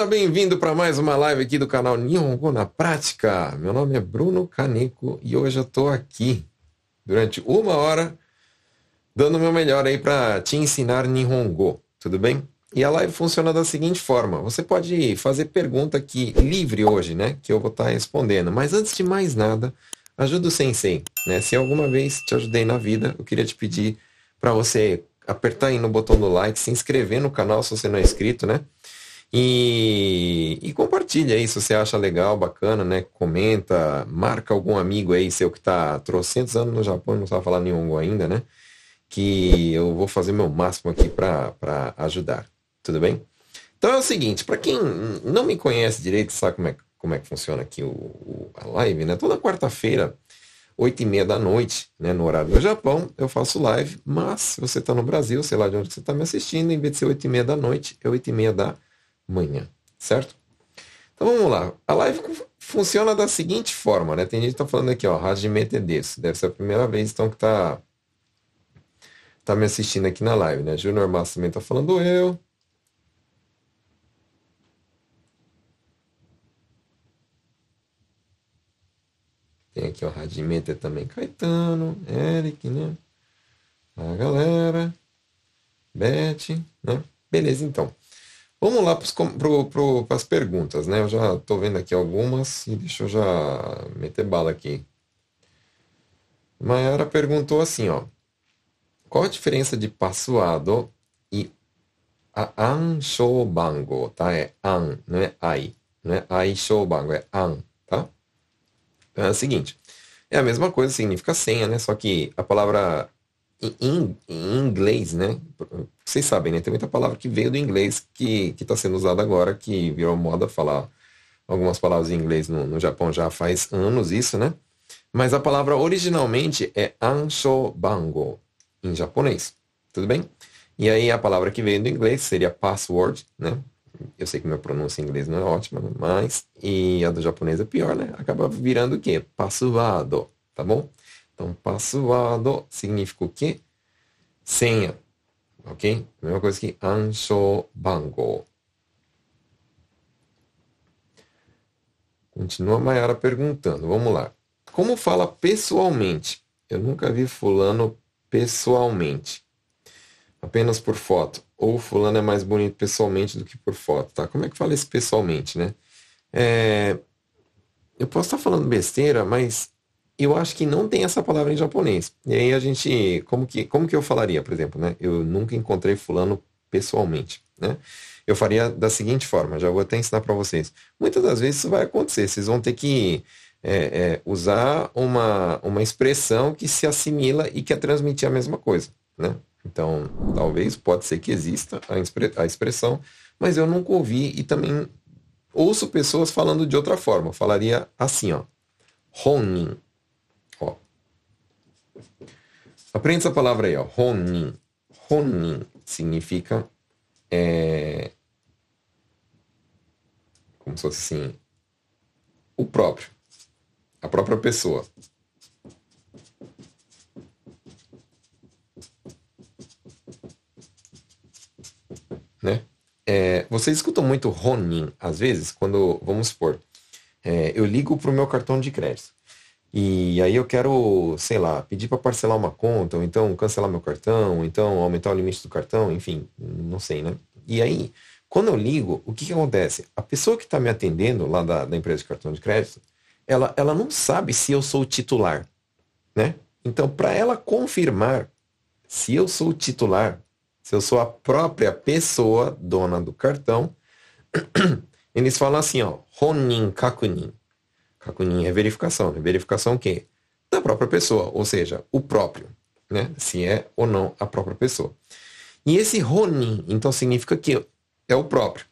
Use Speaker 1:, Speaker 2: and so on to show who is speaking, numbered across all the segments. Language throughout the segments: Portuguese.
Speaker 1: Seja bem-vindo para mais uma live aqui do canal Nihongo na Prática. Meu nome é Bruno Caneco e hoje eu estou aqui durante uma hora dando o meu melhor aí para te ensinar Nihongo, tudo bem? E a live funciona da seguinte forma: você pode fazer pergunta aqui livre hoje, né? Que eu vou estar tá respondendo. Mas antes de mais nada, ajuda o sensei, né? Se alguma vez te ajudei na vida, eu queria te pedir para você apertar aí no botão do like, se inscrever no canal se você não é inscrito, né? E, e compartilha aí se você acha legal, bacana, né? Comenta, marca algum amigo aí seu que está trocentos anos no Japão não sabe falar nenhum ainda, né? Que eu vou fazer meu máximo aqui para ajudar. Tudo bem? Então é o seguinte, para quem não me conhece direito, sabe como é, como é que funciona aqui o, o a live, né? Toda quarta-feira, oito e meia da noite, né, no horário do Japão, eu faço live, mas se você está no Brasil, sei lá de onde você está me assistindo, em vez de ser oito e meia da noite, é oito e meia da manhã, certo? Então vamos lá. A live funciona da seguinte forma, né? Tem gente que está falando aqui, ó, Hajimete desu. Deve ser a primeira vez, então, que está tá me assistindo aqui na live, né? Junior Massa também está falando eu. Tem aqui, ó, Radimeta também, Caetano, Eric, né? A galera, Beth, né? Beleza, então. Vamos lá para as perguntas, né? Eu já estou vendo aqui algumas e deixa eu já meter bala aqui. Mayara perguntou assim, ó. Qual a diferença de passuado e a tá? É an, não é ai. Não é ai é an, tá? Então é o seguinte. É a mesma coisa, significa senha, né? Só que a palavra em, em, inglês, né? Vocês sabem, né? Tem muita palavra que veio do inglês que está sendo usada agora, que virou moda falar algumas palavras em inglês no, no Japão já faz anos isso, né? Mas a palavra originalmente é anshobango, em japonês. Tudo bem? E aí a palavra que veio do inglês seria password, né? Eu sei que minha pronúncia em inglês não é ótima, mas e a do japonês é pior, né? Acaba virando o quê? Passwado, tá bom? Então, password significa o quê? Senha. Ok? Mesma coisa que ansho bango. Continua a Mayara perguntando. Vamos lá. Como fala pessoalmente? Eu nunca vi fulano pessoalmente. Apenas por foto. Ou fulano é mais bonito pessoalmente do que por foto, tá? Como é que fala isso pessoalmente, né? É... Eu posso estar falando besteira, mas eu acho que não tem essa palavra em japonês. E aí a gente, como que, como que eu falaria, por exemplo, né? Eu nunca encontrei fulano pessoalmente, né? Eu faria da seguinte forma, já vou até ensinar para vocês. Muitas das vezes isso vai acontecer, vocês vão ter que é, é, usar uma, uma expressão que se assimila e quer transmitir a mesma coisa, né? Então, talvez, pode ser que exista a, a expressão, mas eu nunca ouvi e também ouço pessoas falando de outra forma. Eu falaria assim, ó. Honin, Aprende essa palavra aí, ó. Honin. Honin significa é, como se fosse assim, o próprio, a própria pessoa. Né? É, vocês escutam muito Ronin, às vezes, quando, vamos supor, é, eu ligo para o meu cartão de crédito. E aí eu quero, sei lá, pedir para parcelar uma conta, ou então cancelar meu cartão, ou então aumentar o limite do cartão, enfim, não sei, né? E aí, quando eu ligo, o que, que acontece? A pessoa que está me atendendo lá da, da, empresa de cartão de crédito, ela, ela não sabe se eu sou o titular, né? Então, para ela confirmar se eu sou o titular, se eu sou a própria pessoa dona do cartão, eles falam assim, ó, Honin Kakunin. Kakunin é verificação. Né? Verificação quê? Da própria pessoa, ou seja, o próprio, né? Se é ou não a própria pessoa. E esse Ronin, então, significa que é o próprio,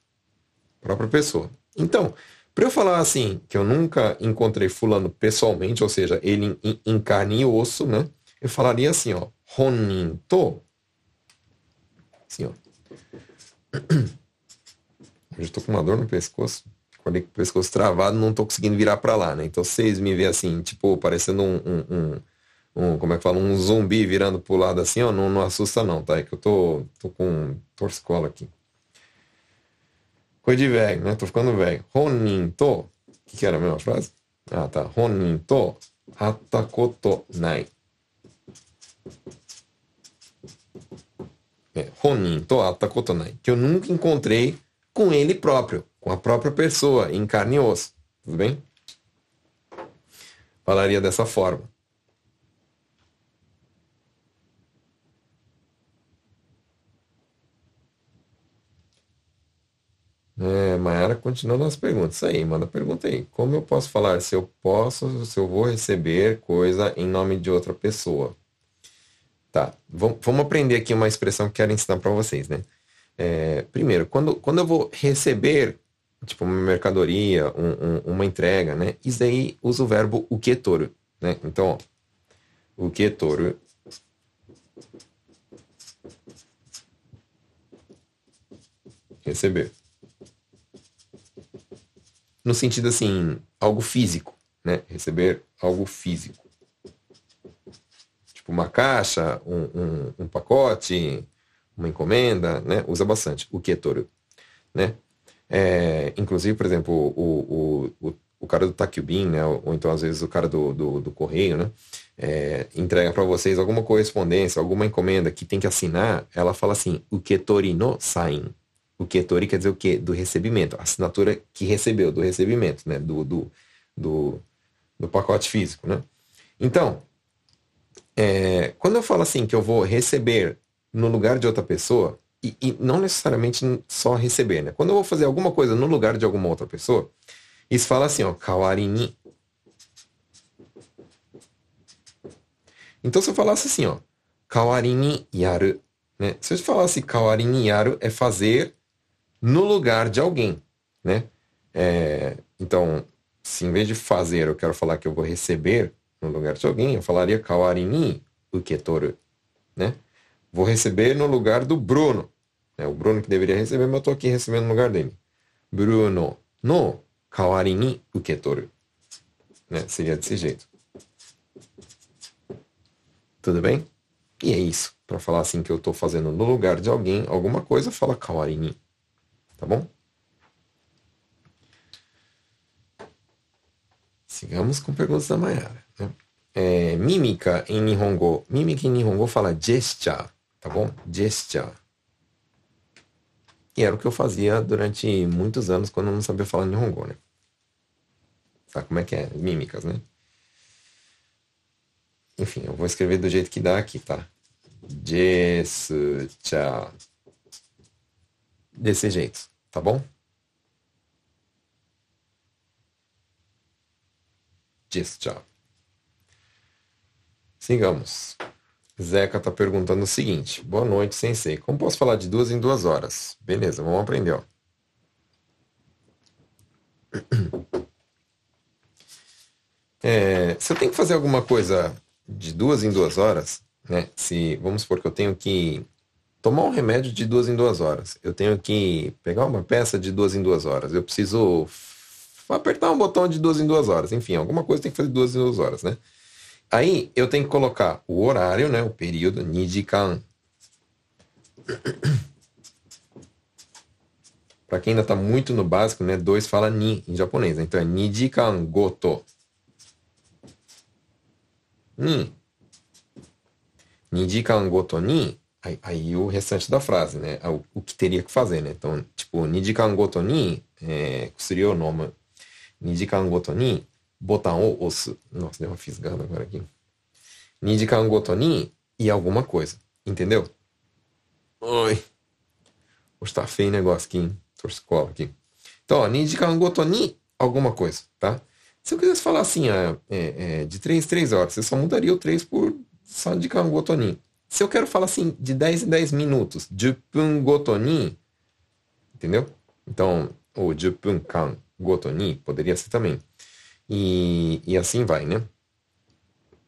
Speaker 1: própria pessoa. Então, para eu falar assim, que eu nunca encontrei fulano pessoalmente, ou seja, ele em, em carne e osso, né? Eu falaria assim, ó, Ronin to. Assim, ó. Hoje eu tô com uma dor no pescoço falei com o pescoço travado, não tô conseguindo virar para lá, né? Então vocês me veem assim, tipo, parecendo um, um, um, um, como é que fala, um zumbi virando pro lado assim, ó, não, não assusta não, tá? É que eu tô, tô com torcicola aqui. Coisa de velho, né? Tô ficando velho. Honin to. Que, que era a mesma frase? Ah, tá. Honin to atakoto nai. É, Honin to atakoto nai. Que eu nunca encontrei com ele próprio, com a própria pessoa, em carne e osso. Tudo bem? Falaria dessa forma. É, Mayara continua nas perguntas. Isso aí, manda pergunta aí. Como eu posso falar se eu posso, se eu vou receber coisa em nome de outra pessoa? Tá, vamos aprender aqui uma expressão que quero ensinar para vocês, né? É, primeiro, quando, quando eu vou receber, tipo, uma mercadoria, um, um, uma entrega, né? Isso aí usa o verbo o que touro, né? Então, ó, o que touro receber no sentido assim, algo físico, né? Receber algo físico. Tipo uma caixa, um, um, pacote, uma encomenda, né? Usa bastante o Ketoru, né? É, inclusive, por exemplo, o, o, o, o cara do Takubin, né? Ou, então às vezes o cara do, do, do correio, né? É, entrega para vocês alguma correspondência, alguma encomenda que tem que assinar, ela fala assim, o Ketori no Sain. O Ketori quer dizer o quê? Do recebimento. A assinatura que recebeu, do recebimento, né? Do, do, do, do pacote físico, né? Então, é, quando eu falo assim que eu vou receber no lugar de outra pessoa, e, e, não necessariamente só receber, né? Quando eu vou fazer alguma coisa no lugar de alguma outra pessoa, isso fala assim, ó, kawarini. Então se eu falasse assim, ó, kawarini yaru, né? Se eu falasse kawarini yaru é fazer no lugar de alguém, né? É, então, se em vez de fazer eu quero falar que eu vou receber no lugar de alguém, eu falaria kawarini uketoru, né? Vou receber no lugar do Bruno. É o Bruno que deveria receber, mas eu estou aqui recebendo no lugar dele. Bruno no kawarini uketoru. Né? Seria desse jeito. Tudo bem? E é isso. Para falar assim que eu estou fazendo no lugar de alguém alguma coisa, fala kawarini. Tá bom? Sigamos com perguntas da Mayara. Né? É, mímica em Nihongo. Mímica em Nihongo fala gesture, tá bom? Gesture. E era o que eu fazia durante muitos anos quando eu não sabia falar Nihongo, né? Sabe como é que é? Mímicas, né? Enfim, eu vou escrever do jeito que dá aqui, tá? Gesture desse jeito, tá bom? Gesture. Sigamos. Zeca tá perguntando o seguinte: Boa noite, sensei. Como posso falar de duas em duas horas? Beleza, vamos aprender, ó. É, se eu tenho que fazer alguma coisa de duas em duas horas, né? Se vamos supor que eu tenho que tomar um remédio de duas em duas horas. Eu tenho que pegar uma peça de duas em duas horas. Eu preciso apertar um botão de duas em duas horas. Enfim, alguma coisa tem que fazer duas em duas horas, né? Aí eu tenho que colocar o horário, né? O período, nijikan. Para quem ainda está muito no básico, né? Dois fala ni em japonês. Né? Então é nijikan goto. Ni. Nijikan goto ni Aí, aí, o restante da frase, né? O, o, que teria que fazer, né? Então, tipo, nijikan goto ni, é, o nome, nijikan goto ni, botão o osu. Nossa, deu uma fisgada agora aqui. Nijikan goto ni e alguma coisa. Entendeu? Oi. Hoje tá feio o negócio aqui, hein? Torcicola aqui. Então, ó, nijikan goto ni, alguma coisa, tá? Se eu quisesse falar assim, é, é, de 3 em 3 horas, você só mudaria o 3 por sanjikan goto ni. Se eu quero falar assim, de 10 em 10 minutos, jupun gotoni, entendeu? Então, o jupun kan gotoni poderia ser também. E, e assim vai, né?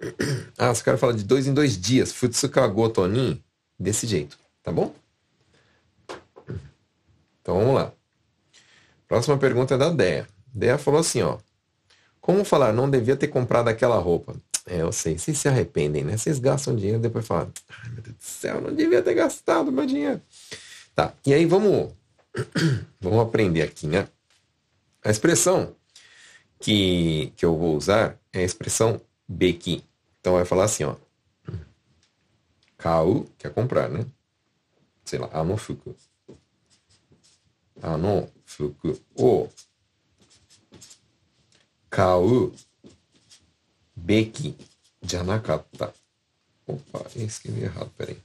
Speaker 1: Ah, se eu quero falar de dois em dois dias, futsuka gotoni, desse jeito, tá bom? Então vamos lá. Próxima pergunta é da Dea. Dea falou assim, ó. Como falar, não devia ter comprado aquela roupa? É, eu sei. Vocês se arrependem, né? Vocês gastam dinheiro e depois falam, ai meu Deus do céu, não devia ter gastado meu dinheiro. Tá, e aí vamos, Vamos aprender aqui, né? A expressão que, que eu vou usar é a expressão beki. Então vai falar assim, ó. Kau, que é comprar, né? Sei lá, ano fuku. Ano fuku o kau beki janakatta. Opa, escrevi errado, peraí.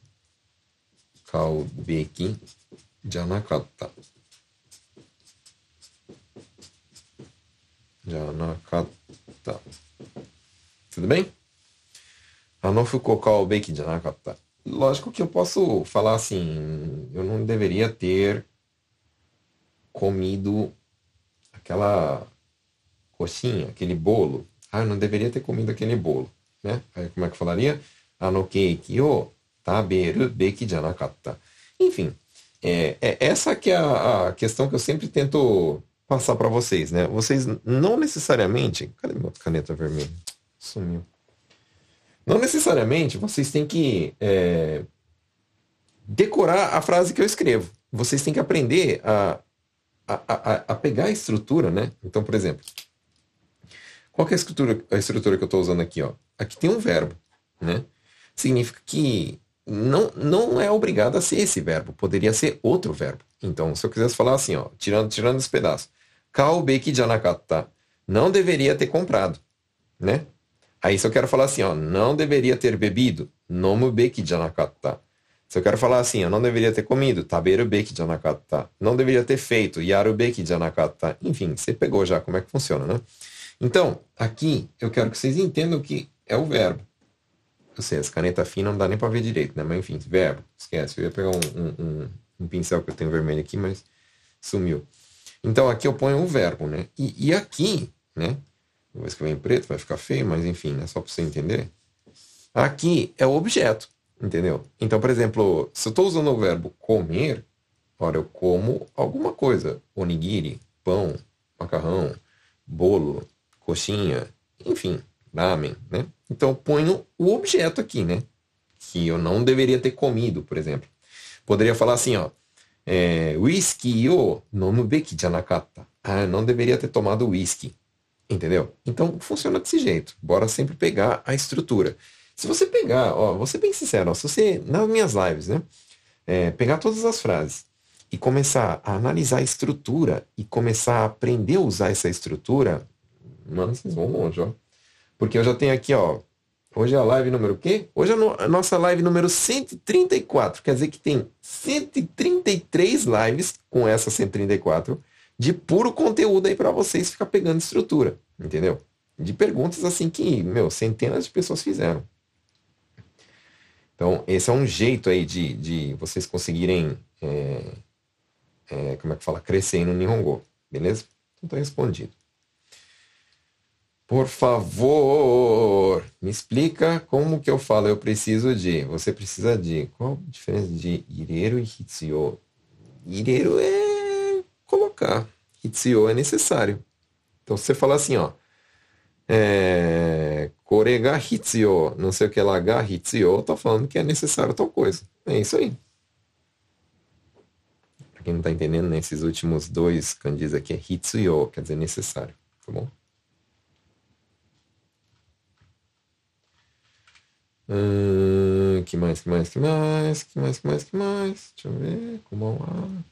Speaker 1: Kau beki janakatta. Janakatta. Tudo bem? Anofu kokao beki janakatta. Lógico que eu posso falar assim, eu não deveria ter comido aquela coxinha, aquele bolo. Ah, eu não deveria ter comido aquele bolo, né? Aí como é que falaria? Ano keiki o taberu beki janakatta. Enfim, é, é, essa que é a, a questão que eu sempre tento passar para vocês, né? Vocês não necessariamente. Cadê minha caneta vermelha? Sumiu. Não necessariamente vocês têm que é, decorar a frase que eu escrevo. Vocês têm que aprender a, a, a, a pegar a estrutura, né? Então, por exemplo, qual é a estrutura, a estrutura que eu estou usando aqui? Ó? Aqui tem um verbo, né? Significa que não, não é obrigado a ser esse verbo, poderia ser outro verbo. Então, se eu quisesse falar assim, ó, tirando, tirando esse pedaço, kaubeki janakatta, não deveria ter comprado, né? Aí se eu quero falar assim, ó, não deveria ter bebido, nomubeki janakatta. Se eu quero falar assim, eu não deveria ter comido, taberubeki janakatta. Não deveria ter feito, yarubeki janakatta. Enfim, você pegou já como é que funciona, né? Então, aqui eu quero que vocês entendam que é o verbo. Eu sei, essa caneta fina não dá nem para ver direito, né? Mas enfim, verbo, esquece. Eu ia pegar um, um, um, um, pincel que eu tenho vermelho aqui, mas sumiu. Então aqui eu ponho o verbo, né? E, e aqui, né? Vou escrever em preto, vai ficar feio, mas enfim, né? Só para você entender. Aqui é o objeto, entendeu? Então, por exemplo, se eu estou usando o verbo comer, ora, eu como alguma coisa. Onigiri, pão, macarrão, bolo, coxinha, enfim, ramen, né? Então eu ponho o objeto aqui, né? Que eu não deveria ter comido, por exemplo. Poderia falar assim, ó. É, whisky o nomubeki janakatta. Ah, eu não deveria ter tomado whisky. Entendeu? Então funciona desse jeito. Bora sempre pegar a estrutura. Se você pegar, ó, vou ser bem sincero, ó, se você, nas minhas lives, né? É, pegar todas as frases e começar a analisar a estrutura e começar a aprender a usar essa estrutura, mano, vocês vão longe, ó. Porque eu já tenho aqui, ó. Hoje é a live número o quê? Hoje é a nossa live número 134. Quer dizer que tem 133 lives com essa 134 de puro conteúdo aí para vocês ficar pegando estrutura, entendeu? De perguntas assim que, meu, centenas de pessoas fizeram. Então, esse é um jeito aí de, de vocês conseguirem, é, é, como é que fala, crescer no Nihongo, beleza? Então tá respondido. Por favor, me explica como que eu falo. Eu preciso de. Você precisa de. Qual a diferença de ireiro e hitsuyo? Ireiro é colocar. Hitsuyo é necessário. Então, você falar assim, ó. É, Korega hitsuyo, não sei o que lá, ga hitsuyo, tá falando que é necessário tal coisa. É isso aí. Pra quem não tá entendendo, nesses né, últimos dois kanjis aqui é hitsuyo, quer dizer necessário. Tá bom? Hum, que mais, que mais, que mais, que mais, que mais, que mais? Deixa eu ver. Como lá.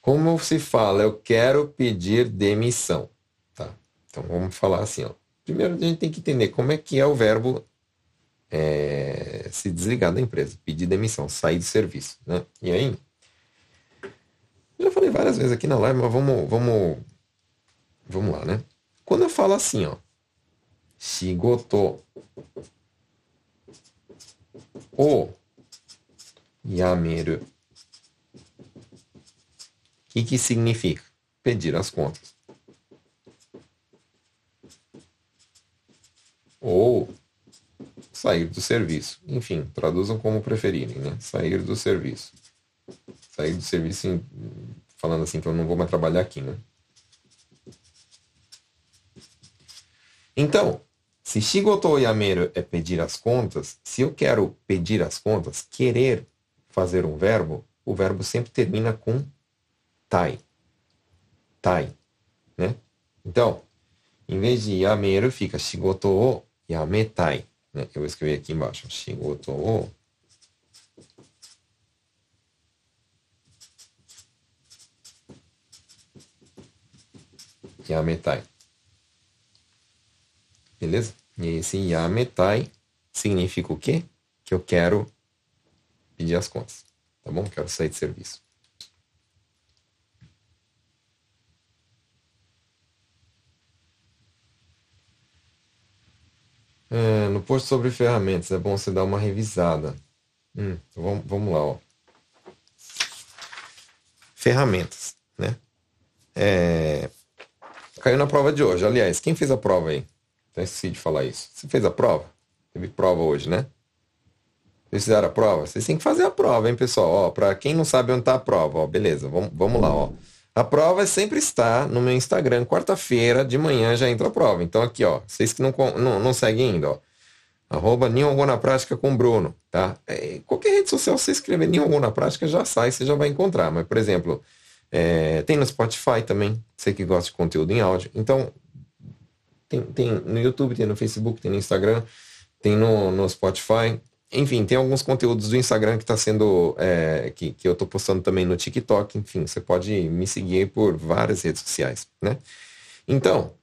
Speaker 1: Como se fala? Eu quero pedir demissão. Tá? Então vamos falar assim, ó. Primeiro a gente tem que entender como é que é o verbo é, se desligar da empresa, pedir demissão, sair do serviço, né? E aí, já falei várias vezes aqui na live, mas vamos, vamos, vamos lá, né? Quando eu falo assim, ó, 仕事を辞める。O que significa? Pedir as contas. Ou sair do serviço. Enfim, traduzam como preferirem, né? Sair do serviço. Sair do serviço falando assim que eu não vou mais trabalhar aqui, né? Então, se shigoto yameru é pedir as contas, se eu quero pedir as contas, querer fazer um verbo, o verbo sempre termina com tai. Tai, né? Então, em vez de yameru, fica shigoto o yametai. Né? Eu vou escrever aqui embaixo. Shigoto o yametai. Beleza? E esse yametai significa o quê? Que eu quero pedir as contas. Tá bom? Quero sair de serviço. É, no post sobre ferramentas, é bom você dar uma revisada. Hum, então vamos, vamos lá, ó. Ferramentas, né? É, caiu na prova de hoje. Aliás, quem fez a prova aí? Até esqueci de falar isso. Você fez a prova? Teve prova hoje, né? Vocês fizeram a prova? Vocês têm que fazer a prova, hein, pessoal? Ó, pra quem não sabe onde tá a prova, ó, beleza, vamos, vamos lá, ó. A prova sempre está no meu Instagram. Quarta-feira de manhã já entra a prova. Então aqui, ó, vocês que não, não, não seguem ainda, ó. Arroba Nihongo na Prática com Bruno, tá? É, qualquer rede social, você escrever Nihongo na Prática, já sai, você já vai encontrar. Mas, por exemplo, é, tem no Spotify também, você que gosta de conteúdo em áudio. Então, tem, tem no YouTube, tem no Facebook, tem no Instagram, tem no, no Spotify enfim, tem alguns conteúdos do Instagram que está sendo. É, que, que eu estou postando também no TikTok. Enfim, você pode me seguir por várias redes sociais, né? Então,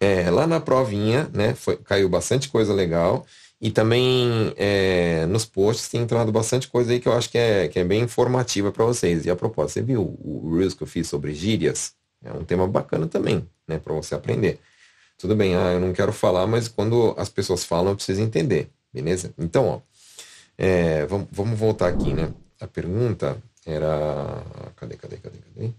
Speaker 1: é, lá na provinha, né, foi, caiu bastante coisa legal. E também é, nos posts tem entrado bastante coisa aí que eu acho que é, que é bem informativa para vocês. E a propósito, você viu o, Reels que eu fiz sobre gírias? É um tema bacana também, né, para você aprender. Tudo bem, ah, eu não quero falar, mas quando as pessoas falam, eu preciso entender. Beleza? Então, ó, é, vamos, vamos voltar aqui, né? A pergunta era. Cadê, cadê, cadê, cadê?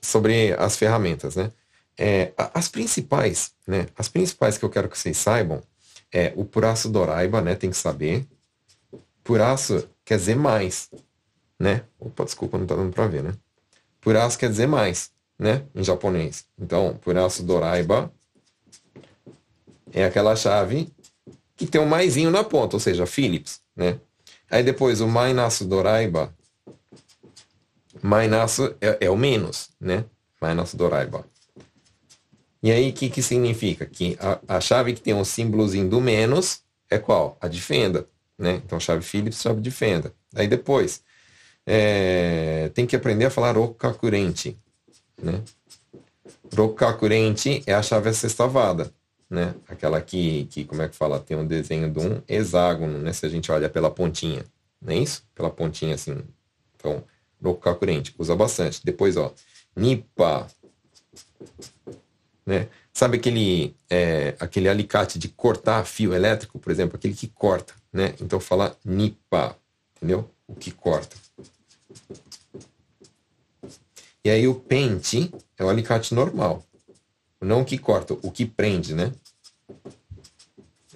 Speaker 1: Sobre as ferramentas, né? É, as principais, né? As principais que eu quero que vocês saibam é o puraço Doraiba, né? Tem que saber. Puraço quer dizer mais, né? Opa, desculpa, não tá dando pra ver, né? Puraço quer dizer mais, né? Em japonês. Então, puraço Doraiba é aquela chave que tem um maisinho na ponta, ou seja, Philips, né? Aí depois o Mainaço Doraiba. Mainaço é, é o menos, né? Mainaço Doraiba. E aí, o que, que significa? Que a, a chave que tem um símbolozinho do menos é qual? A de fenda, né? Então, chave Philips, chave de fenda. Aí depois, é, tem que aprender a falar okakurente, né? Rokakurente é a chave sextavada né? Aquela que, que, como é que fala, tem um desenho de um hexágono, né? Se a gente olha pela pontinha, não é isso? Pela pontinha assim. Então, Rokukakurente, usa bastante. Depois, ó, Nipa, né? Sabe aquele, é, aquele alicate de cortar fio elétrico, por exemplo, aquele que corta, né? Então fala Nipa, entendeu? O que corta. E aí o pente é o alicate normal. Não o que corta, o que prende, né?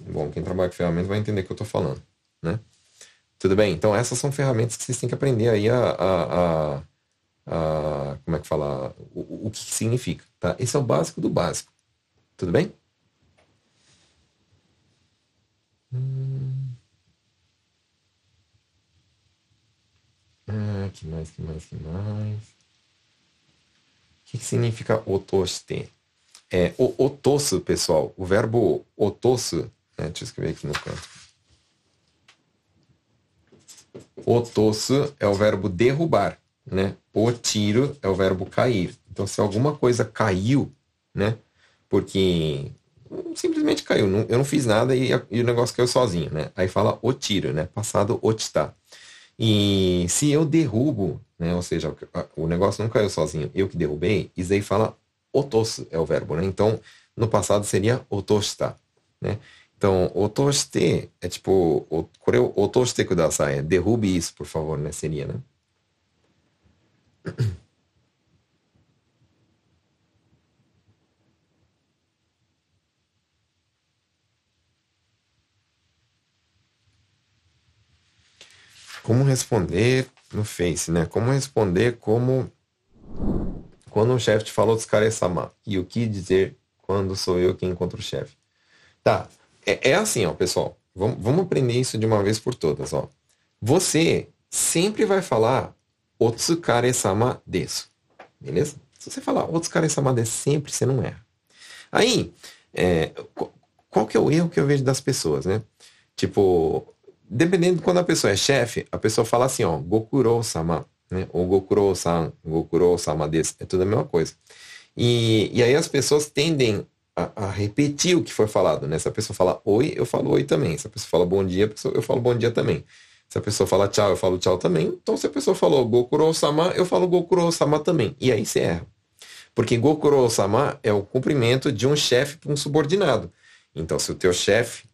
Speaker 1: Bom, quem trabalha com ferramentas vai entender o que eu estou falando, né? Tudo bem? Então essas são ferramentas que vocês têm que aprender aí a, a, a, a como é que fala, o, o que significa, tá? Esse é o básico do básico. Tudo bem? Hum. Ah, que mais, que mais, que mais? O que, que significa otoste? É, o otosso, pessoal, o verbo otosso, né, deixa eu escrever aqui no canto. Otosso é o verbo derrubar, né? O tiro é o verbo cair. Então, se alguma coisa caiu, né? Porque simplesmente caiu, eu não fiz nada e, e, o negócio caiu sozinho, né? Aí fala o tiro, né? Passado otita. E se eu derrubo, né? Ou seja, o negócio não caiu sozinho, eu que derrubei, aí fala otos é o verbo, né? Então, no passado seria otosta, né? Então, otoste é tipo, kore otoste kudasai, derrube isso, por favor, né? Seria, né? Como responder no Face, né? Como responder como quando um chefe te falou descareçama. E o que dizer quando sou eu quem encontra o chefe? Tá. É, é, assim, ó, pessoal. vamos, vamos aprender isso de uma vez por todas, ó. Você sempre vai falar Otsukare-sama desu. Beleza? Se você falar Otsukare-sama desu sempre, você não erra. Aí, é, qual que é o erro que eu vejo das pessoas, né? Tipo, dependendo de quando a pessoa é chefe, a pessoa fala assim, ó, Gokuro-sama, né? Ou Gokuro-san, Gokuro-sama desu. É tudo a mesma coisa. E, e aí as pessoas tendem a, a, repetir o que foi falado, né? Se a pessoa fala oi, eu falo oi também. Se a pessoa fala bom dia, eu falo bom dia também. Se a pessoa fala tchau, eu falo tchau também. Então, se a pessoa falou Gokuro-sama, eu falo Gokuro-sama também. E aí você erra. Porque Gokuro-sama é o cumprimento de um chefe para um subordinado. Então, se o teu chefe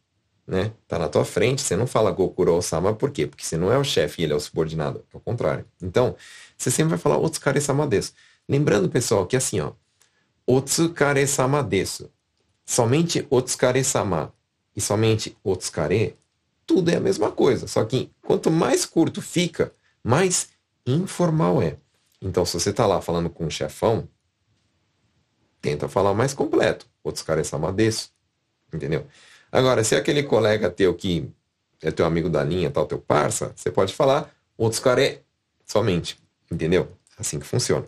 Speaker 1: né, tá na tua frente, você não fala Gokuro-sama, por quê? Porque você não é o chefe ele é o subordinado. É o contrário. Então, você sempre vai falar Otsukare-sama desu. Lembrando, pessoal, que assim, ó, Otsukare-sama desu. Somente Otsukare-sama e somente Otsukare tudo é a mesma coisa. Só que quanto mais curto fica, mais informal é. Então, se você está lá falando com um chefão, tenta falar mais completo. Caras são desse. Entendeu? Agora, se é aquele colega teu que é teu amigo da linha, tal, teu parça, você pode falar outros caras somente. Entendeu? Assim que funciona.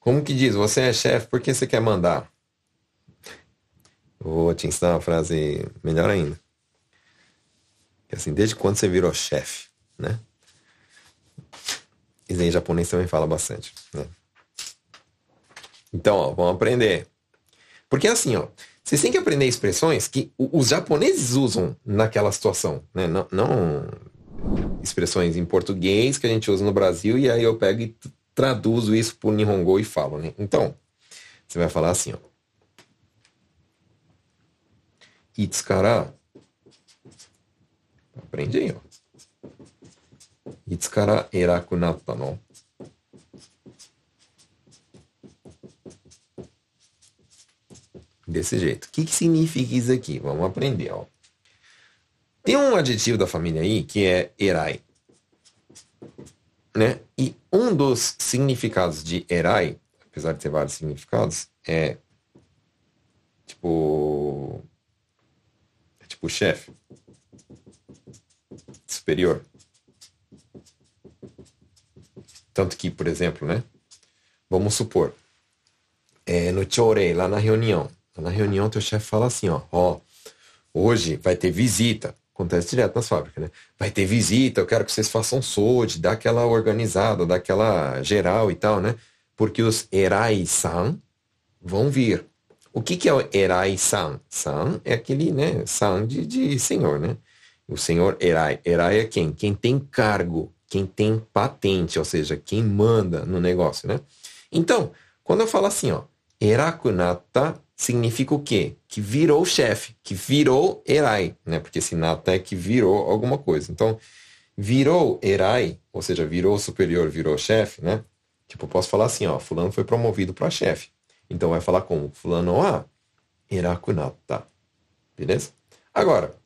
Speaker 1: Como que diz? Você é chefe, por que você quer mandar? Vou te ensinar uma frase melhor ainda. Que assim, desde quando você virou chefe, né? Isso em japonês também fala bastante, né? Então, ó, vamos aprender. Porque assim, ó, vocês têm que aprender expressões que os japoneses usam naquela situação, né? Não, não expressões em português que a gente usa no Brasil e aí eu pego e traduzo isso o Nihongo e falo, né? Então, você vai falar assim, ó. Itsukara. Aprende aí, ó. Itsukara eraku natta no. Desse jeito. O que, que significa isso aqui? Vamos aprender, ó. Tem um adjetivo da família aí que é erai. Né? E um dos significados de Erai, apesar de ter vários significados, é tipo. É tipo chefe. Superior. Tanto que, por exemplo, né? Vamos supor, é, no Chorei, lá na reunião. Na reunião, teu chefe fala assim, ó, ó, hoje vai ter visita acontece direto nas fábricas, né? Vai ter visita, eu quero que vocês façam SOD, dá aquela organizada, dá aquela geral e tal, né? Porque os erai-san vão vir. O que, que é o erai-san? San é aquele, né? San de, de senhor, né? O senhor erai. Erai é quem? Quem tem cargo, quem tem patente, ou seja, quem manda no negócio, né? Então, quando eu falo assim, ó, erakunata significa o quê? Que virou chefe, que virou erai, né? Porque esse nata é que virou alguma coisa. Então, virou erai, ou seja, virou superior, virou chefe, né? Tipo, posso falar assim, ó, fulano foi promovido para chefe. Então vai falar como? Fulano a erakunata. Beleza? Agora,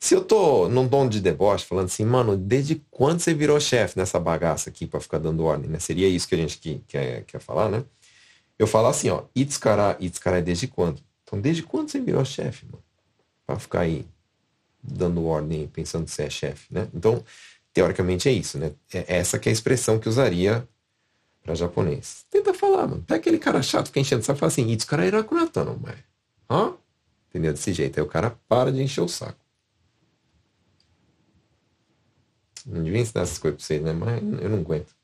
Speaker 1: se eu tô num tom de deboche falando assim, mano, desde quando você virou chefe nessa bagaça aqui para ficar dando ordem, né? Seria isso que a gente quer, quer falar, né? Eu falo assim, ó, Itzkara, Itzkara é desde quando? Então, desde quando você virou chefe, mano? Pra ficar aí dando ordem, pensando que você é chefe, né? Então, teoricamente é isso, né? É essa que é a expressão que usaria para japonês. Tenta falar, mano. Tá aquele cara chato que enchendo o saco fala assim, Itzkara irakunatano, mas... Hã? Entendeu? Desse jeito. Aí o cara para de encher o saco. Não devia ensinar essas coisas pra vocês, né? Mas eu não aguento.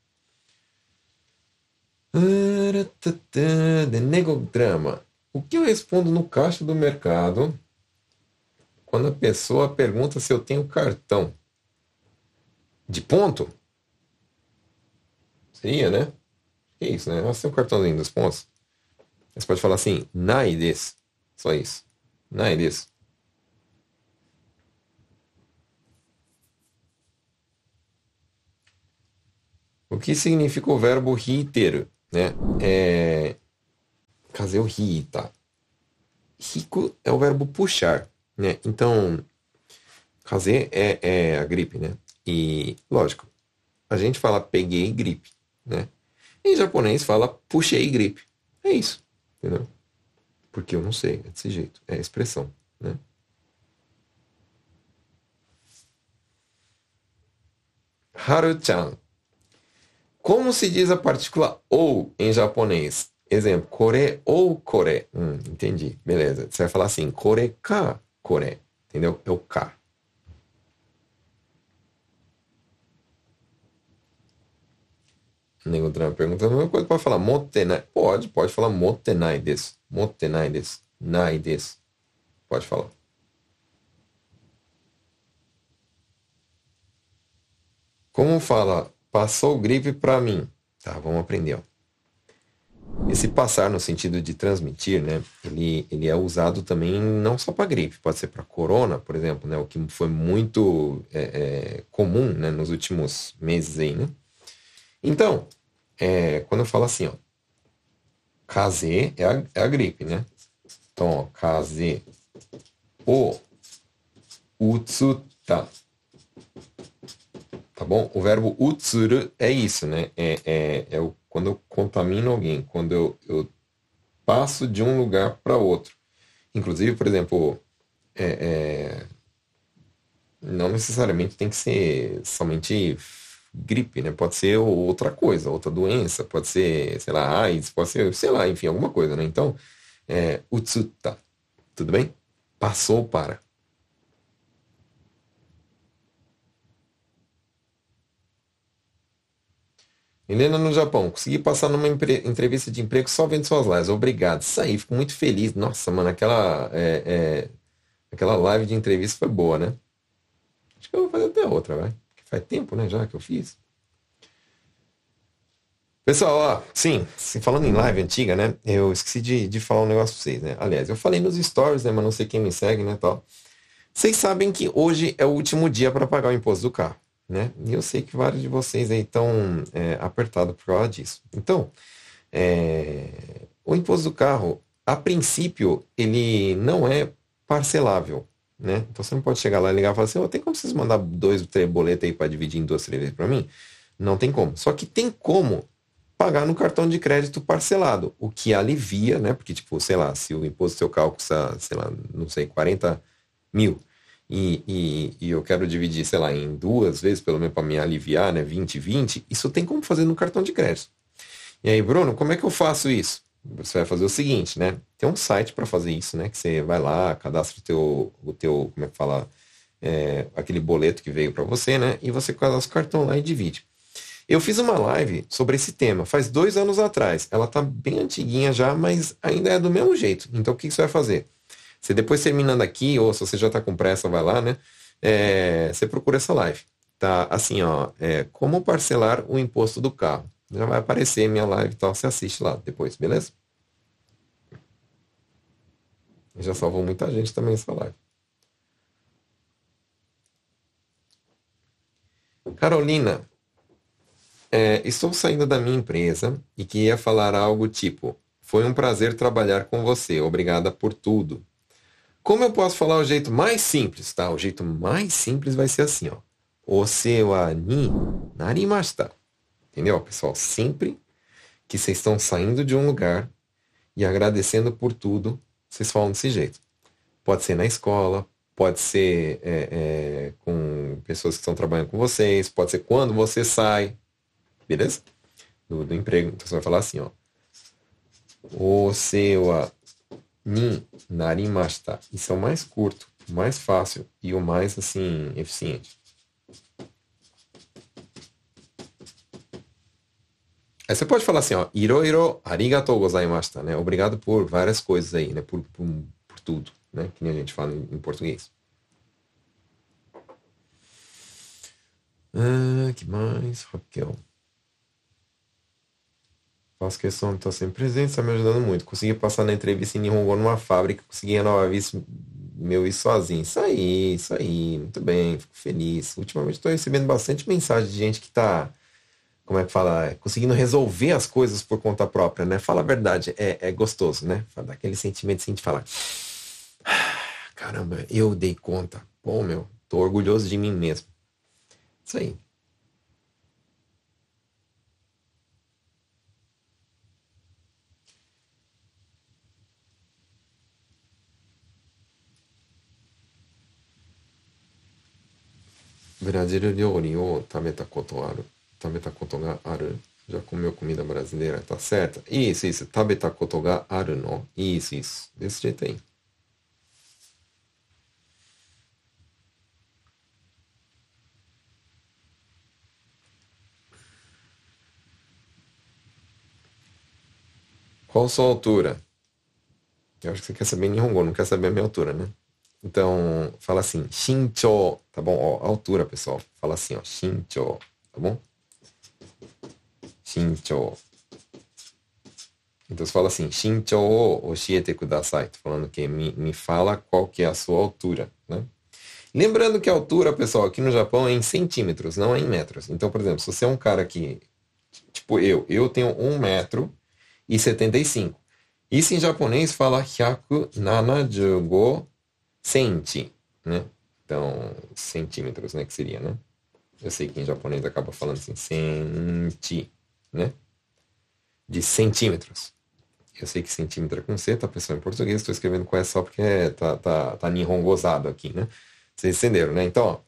Speaker 1: De negodrama. O que eu respondo no caixa do mercado quando a pessoa pergunta se eu tenho cartão? De ponto? Seria, né? Que isso, né? Você tem um cartãozinho dos pontos? Você pode falar assim, nai des. Só isso. Nai O que significa o verbo reiter? né? É... Kaze o tá? Rico é o verbo puxar, né? Então, kaze é, é a gripe, né? E, lógico, a gente fala peguei gripe, né? Em japonês fala puxei gripe. É isso, entendeu? Porque eu não sei, é desse jeito, é a expressão, né? Haru-chan. Como se diz a partícula ou em japonês? Exemplo, kore ou kore. Hum, entendi. Beleza. Você vai falar assim, kore ka kore. Entendeu? É o ka. Nenhum pergunta a mesma coisa. Pode falar motenai. Pode, pode falar motenai desu. Motenai desu. Nai desu. Pode falar. Como fala, passou gripe para mim. Tá, vamos aprender. Ó. Esse passar no sentido de transmitir, né? Ele, ele é usado também não só para gripe, pode ser para corona, por exemplo, né? O que foi muito é, é, comum, né? Nos últimos meses aí, né? Então, é, quando eu falo assim, ó, kaze é a, é a gripe, né? Então, ó, kaze o utsuta Tá bom? O verbo utsuru é isso, né? É, é, é o, quando eu contamino alguém, quando eu, eu passo de um lugar para outro. Inclusive, por exemplo, é, é, não necessariamente tem que ser somente gripe, né? Pode ser outra coisa, outra doença, pode ser, sei lá, AIDS, pode ser, sei lá, enfim, alguma coisa, né? Então, é, utsuta, tudo bem? Passou para. Helena no Japão, consegui passar numa entrevista de emprego só vendo suas lives. Obrigado. Isso aí, fico muito feliz. Nossa, mano, aquela, é, é, aquela live de entrevista foi boa, né? Acho que eu vou fazer até outra, vai. Faz tempo, né, já que eu fiz. Pessoal, ó, sim, falando em live antiga, né? Eu esqueci de, de falar um negócio pra vocês, né? Aliás, eu falei nos stories, né? Mas não sei quem me segue, né? Tal. Vocês sabem que hoje é o último dia para pagar o imposto do carro né? E eu sei que vários de vocês aí estão é, apertados por causa disso. Então, é, o imposto do carro, a princípio, ele não é parcelável, né? Então você não pode chegar lá e ligar e falar assim, oh, tem como vocês mandar dois, três boletos aí para dividir em duas, três vezes para mim? Não tem como. Só que tem como pagar no cartão de crédito parcelado, o que alivia, né? Porque, tipo, sei lá, se o imposto do seu carro custa, sei lá, não sei, 40 mil, e, e, e, eu quero dividir, sei lá, em duas vezes, pelo menos para me aliviar, né? 20, 20, isso tem como fazer no cartão de crédito. E aí, Bruno, como é que eu faço isso? Você vai fazer o seguinte, né? Tem um site para fazer isso, né? Que você vai lá, cadastra o teu, o teu como é que fala? É, aquele boleto que veio para você, né? E você cadastra o cartão lá e divide. Eu fiz uma live sobre esse tema faz dois anos atrás. Ela tá bem antiguinha já, mas ainda é do mesmo jeito. Então o que você vai fazer? Você depois terminando aqui, ou se você já está com pressa, vai lá, né? É, você procura essa live. Tá assim, ó, é, como parcelar o imposto do carro. Já vai aparecer minha live e tal, você assiste lá depois, beleza? Já salvou muita gente também essa live. Carolina, é, estou saindo da minha empresa e queria falar algo tipo: Foi um prazer trabalhar com você, obrigada por tudo. Como eu posso falar o jeito mais simples, tá? O jeito mais simples vai ser assim, ó. Osewa ni narimashita. Entendeu, pessoal? Sempre que vocês estão saindo de um lugar e agradecendo por tudo, vocês falam desse jeito. Pode ser na escola, pode ser é, é, com pessoas que estão trabalhando com vocês, pode ser quando você sai, beleza? Do, do emprego. Então você vai falar assim, ó. Osewa ni narimashita. Isso é o mais curto, mais fácil e o mais assim eficiente. Aí você pode falar assim, ó, iroiro arigatou gozaimashita, né? Obrigado por várias coisas aí, né? Por, por, por tudo, né? Que nem a gente fala em, em português. Ah, que mais, Raquel? Faço questão de estar sempre presente, está me ajudando muito. Consegui passar na entrevista em Nihongo numa fábrica, consegui renovar isso, meu isso sozinho. Isso aí, isso aí, muito bem, fico feliz. Ultimamente estou recebendo bastante mensagem de gente que está, como é que fala, é, conseguindo resolver as coisas por conta própria, né? Fala a verdade, é, é gostoso, né? Dá aquele sentimento assim de falar, ah, caramba, eu dei conta. Bom, meu, tô orgulhoso de mim mesmo. Isso aí. ブラジル料理を食べたことある食べたことがあるじゃあ、コミョコミダブラズネラタ。食べたことがあるの？イースイス。デスジェテイン。コンソートゥーラ。よろしく、今朝、ね。Então, fala assim, shincho, tá bom? Ó, altura, pessoal. Fala assim, ó, shincho, tá bom? Shincho. Então você fala assim, Shincho o oshiete kudasai. Tô falando que me, me fala qual que é a sua altura, né? Lembrando que a altura, pessoal, aqui no Japão é em centímetros, não é em metros. Então, por exemplo, se você é um cara que, tipo eu, eu tenho 1 metro e 75. Isso em japonês fala 175 senti, né? Então, centímetros, né, que seria, né? Eu sei que em japonês acaba falando assim, senti né? De centímetros. Eu sei que centímetro é com C, tá pessoal em português, estou escrevendo com S só porque tá, tá, tá nihongosado aqui, né? Vocês entenderam, né? Então, ó,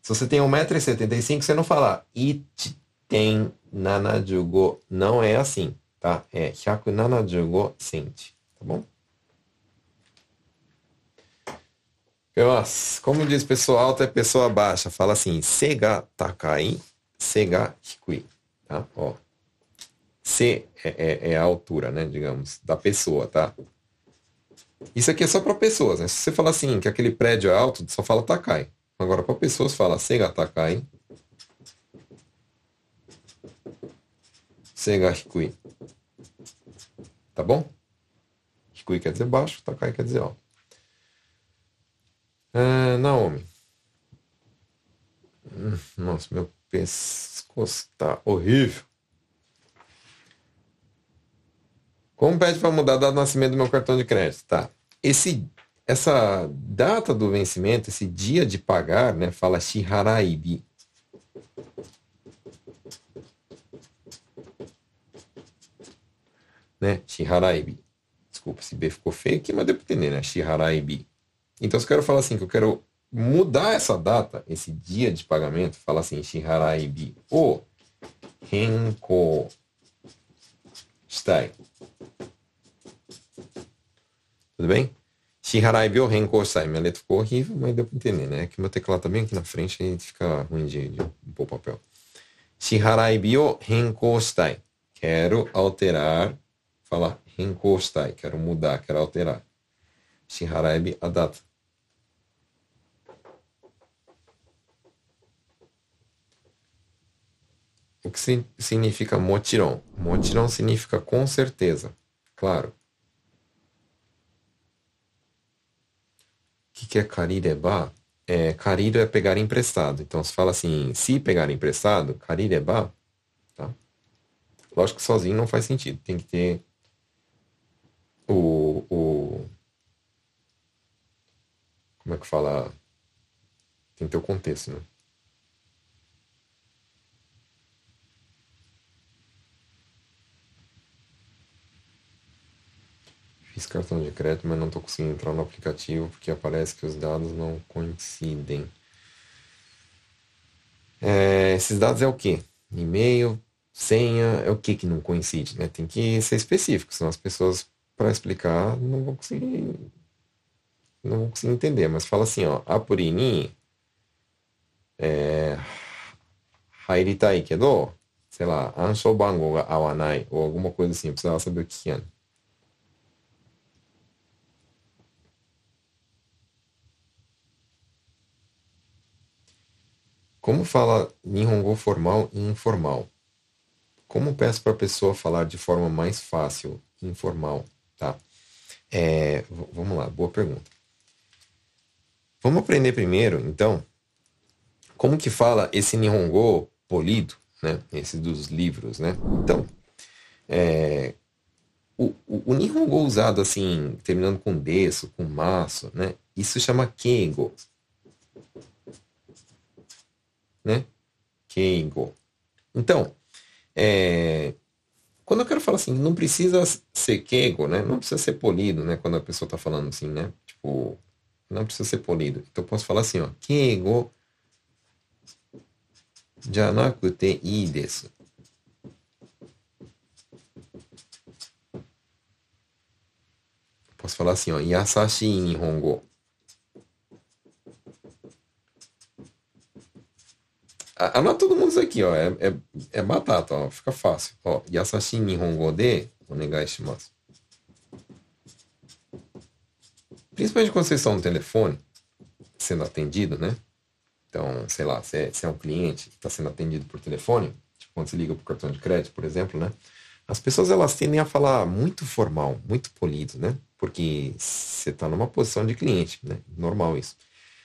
Speaker 1: se você tem 1,75m, você não fala it tem nanajugo. Não é assim, tá? É 175 centi, tá bom? Nossa, como diz pessoa alta é pessoa baixa. Fala assim, sega takai, sega hikui, tá? Ó, C é, é, é, a altura, né, digamos, da pessoa, tá? Isso aqui é só para pessoas, né? Se você falar assim, que aquele prédio é alto, só fala Takai. Agora, para pessoas, fala Sega Takai. Sega Hikui. Tá bom? Hikui quer dizer baixo, Takai quer dizer alto. É, Naomi. Hum, nossa, meu pescoço tá horrível. Como pede para mudar a data de nascimento do meu cartão de crédito? Tá. Esse, essa data do vencimento, esse dia de pagar, né, fala Shiharaibi. Né? Shiharaibi. Desculpa, esse B ficou feio aqui, mas deu para entender, né? Shiharaibi. Então, se eu quero falar assim, que eu quero mudar essa data, esse dia de pagamento, fala assim, Shiharaibi. O Renko Stai. Tudo bem? Shiharai bio renkosai. Minha letra ficou horrível, mas deu para entender, né? Que meu teclado tá bem aqui na frente e fica ruim de, de pôr papel. Shiharai bio renkostai. Quero alterar. Fala renkostai. Quero mudar, quero alterar. Shiharai a data. O que significa motiron? Motiron significa com certeza. Claro. que, que é karireba? É, karido é pegar emprestado. Então se fala assim, se pegar emprestado, karireba, tá? Lógico que sozinho não faz sentido. Tem que ter o, o como é que fala? Tem que ter o contexto, né? Fiz cartão de crédito, mas não estou conseguindo entrar no aplicativo porque aparece que os dados não coincidem. É, esses dados é o que? E-mail, senha, é o que que não coincide, né? Tem que ser específico, senão as pessoas, para explicar, não vão conseguir não conseguir entender, mas fala assim, ó, apurini é, hairitai kedo, sei lá, ansho bango awanai, ou alguma coisa assim, precisava saber o que é. Como fala Nihongo formal e informal? Como peço para a pessoa falar de forma mais fácil, informal, tá? É, vamos lá, boa pergunta. Vamos aprender primeiro, então, como que fala esse Nihongo polido, né? Esse dos livros, né? Então, é, o, o, o, Nihongo usado assim, terminando com desu, com maço, né? Isso chama Keigo, né? Keigo. Então, é, quando eu quero falar assim, não precisa ser Keigo, né? Não precisa ser polido, né? Quando a pessoa está falando assim, né? Tipo, não precisa ser polido. Então eu posso falar assim, ó, Keigo janakute ii desu. Posso falar assim, ó, yasashi nihongo. Anota todo mundo isso aqui, ó. É, é, é batata, ó. Fica fácil. Ó, yasashi nihongo de onegai shimasu. Principalmente quando vocês estão no telefone, sendo atendido, né? Então, sei lá, se é, se é um cliente que está sendo atendido por telefone, tipo quando você liga para o cartão de crédito, por exemplo, né? As pessoas elas tendem a falar muito formal, muito polido, né? Porque você está numa posição de cliente, né? Normal isso.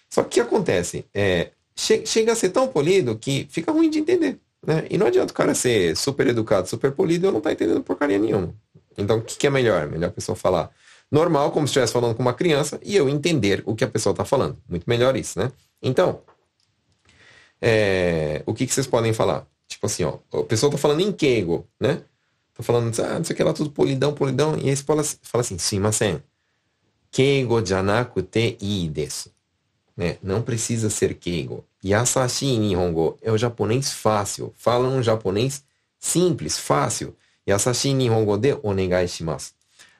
Speaker 1: Só que o que acontece? É, che chega a ser tão polido que fica ruim de entender. Né? E não adianta o cara ser super educado, super polido e eu não estar tá entendendo porcaria nenhuma. Então, o que, que é melhor? Melhor a pessoa falar normal, como se estivesse falando com uma criança, e eu entender o que a pessoa está falando. Muito melhor isso, né? Então, é, o que, que vocês podem falar? Tipo assim, ó, a pessoa está falando em keigo, né? Tá falando, ah, não sei o que lá, tudo polidão, polidão, e aí você fala, fala assim, sim, mas é, keigo janakute ii desu. Né? Não precisa ser keigo. Yasashi Nihongo é o japonês fácil. Fala um japonês simples, fácil. Yasashi Nihongo de onegai shimasu.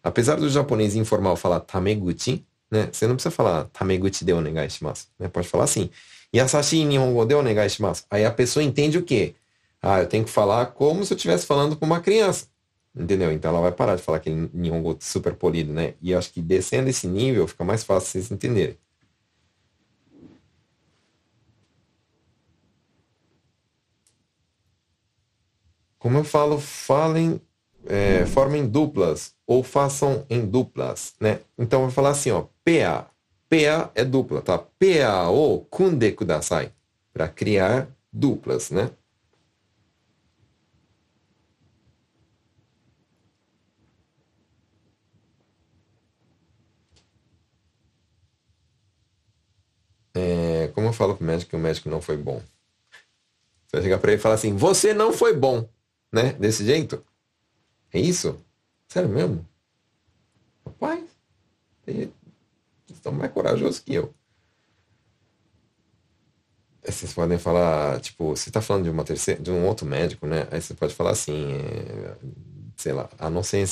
Speaker 1: Apesar do japonês informal falar tameguchi, né? Você não precisa falar tameguchi de onegai shimasu. Né? Pode falar assim. Yasashi Nihongo de onegai shimasu. Aí a pessoa entende o quê? Ah, eu tenho que falar como se eu estivesse falando com uma criança. Entendeu? Então ela vai parar de falar aquele Nihongo super polido, né? E acho que descendo esse nível fica mais fácil vocês entenderem. Como eu falo, falem, é, formem duplas ou façam em duplas, né? Então eu vou falar assim, ó, PA. PA é dupla, tá? PAO kunde kudasai. Para criar duplas, né? É, como eu falo pro médico que o médico não foi bom? Você vai chegar para ele e falar assim, você não foi bom, né? Desse jeito? É isso? Sério mesmo? Rapaz, vocês estão mais corajosos que eu. Vocês podem falar, tipo, você está falando de uma terceira, de um outro médico, né? Aí você pode falar assim, é, sei lá, a não ser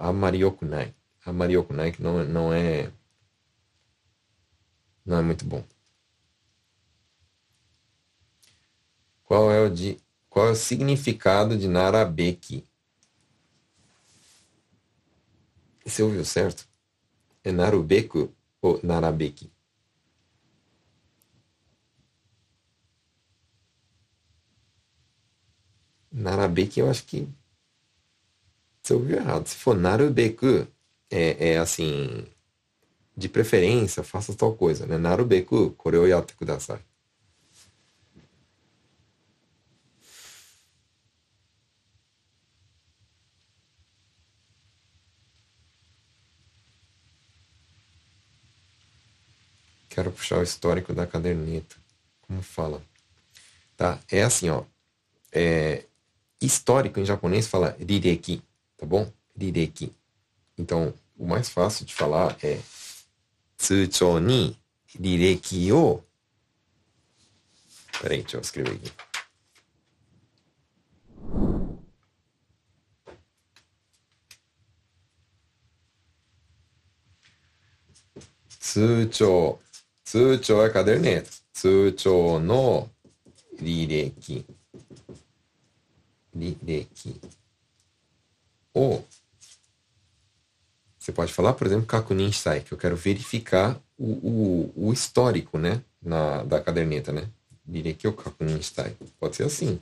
Speaker 1: a Mariokunai. A Mariokunai que não, não é não é muito bom. Qual é o de qual é o significado de Narabeki? Você ouviu certo? É Narubeku ou Narabeki? Narabeki eu acho que você ouviu errado. Se for Narubeku, é, é assim, de preferência, faça tal coisa, né? Narubeku, kore o yatte kudasai. Quero puxar o histórico da caderneta. Como fala? Tá? É assim, ó. É, histórico em japonês fala rireki, tá bom? Rireki. Então, o mais fácil de falar é tsuchou ni rireki o Peraí, deixa eu escrever aqui. Tsuchou Tsuchou é caderneta. Tsuchou no 履歴。履歴を você pode falar, por exemplo, Kakunin Shtai, que eu quero verificar o, o, o histórico né, na, da caderneta, né? Direi que o Kakunin Shtai. Pode ser assim.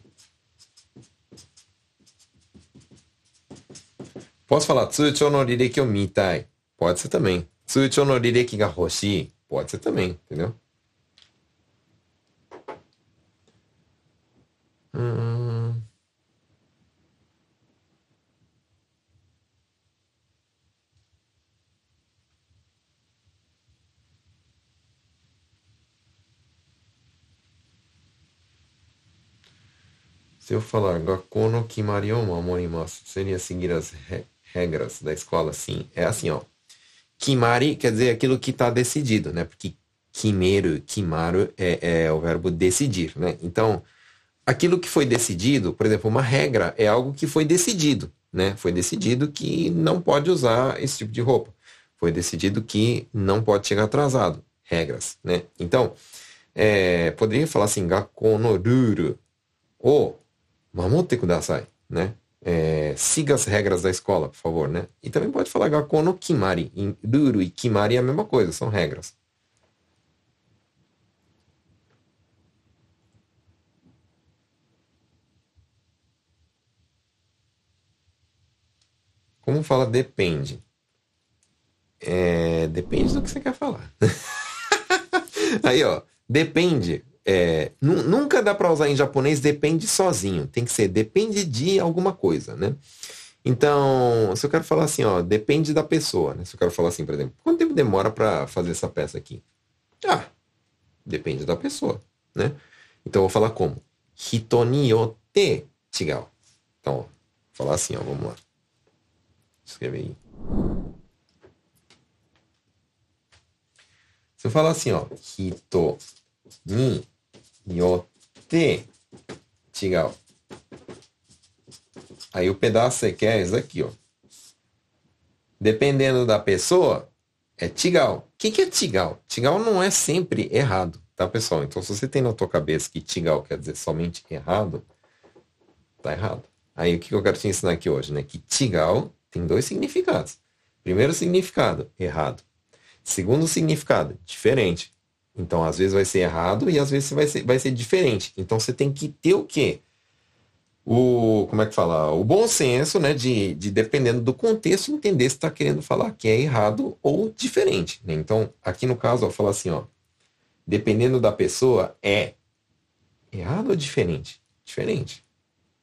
Speaker 1: Posso falar Tsuchou no rireki o mitai. Pode ser também. Tsuchou no rireki ga hoshi. Pode ser também, entendeu? Hum... Se eu falar Gakono Kimari o Mamorimasu, seria seguir as regras da escola? Sim. É assim, ó. Kimari quer dizer aquilo que está decidido, né? Porque kimeru, kimaru é, é o verbo decidir, né? Então, aquilo que foi decidido, por exemplo, uma regra é algo que foi decidido, né? Foi decidido que não pode usar esse tipo de roupa. Foi decidido que não pode chegar atrasado. Regras, né? Então, é, poderia falar assim, gakko no ruru ou mamotte kudasai, né? É, siga as regras da escola, por favor, né? E também pode falar gakko no kimari. Ruru e kimari é a mesma coisa, são regras. Como fala depende? É, depende do que você quer falar. Aí, ó, depende. É, nunca dá para usar em japonês depende sozinho. Tem que ser depende de alguma coisa, né? Então, se eu quero falar assim, ó, depende da pessoa, né? Se eu quero falar assim, por exemplo, quanto tempo demora para fazer essa peça aqui? Ah, depende da pessoa, né? Então, eu vou falar como? Hito ni chigau. Então, ó, falar assim, ó, vamos lá. Escreve aí. Se eu falar assim, ó, hito ni yotte chigau. Aí o pedaço que você quer é esse aqui, ó. Dependendo da pessoa, é tigal. O que, que é tigal? Tigal não é sempre errado, tá, pessoal? Então, se você tem na tua cabeça que tigal quer dizer somente errado, tá errado. Aí, o que eu quero te ensinar aqui hoje, né? Que tigal tem dois significados. Primeiro significado, errado. Segundo significado, diferente. Então, às vezes vai ser errado e às vezes vai ser, vai ser diferente. Então, você tem que ter o quê? O, como é que fala? O bom senso, né? De, de dependendo do contexto, entender se está querendo falar que é errado ou diferente. Né? Então, aqui no caso, eu falo assim, ó. Dependendo da pessoa, é errado ou diferente? Diferente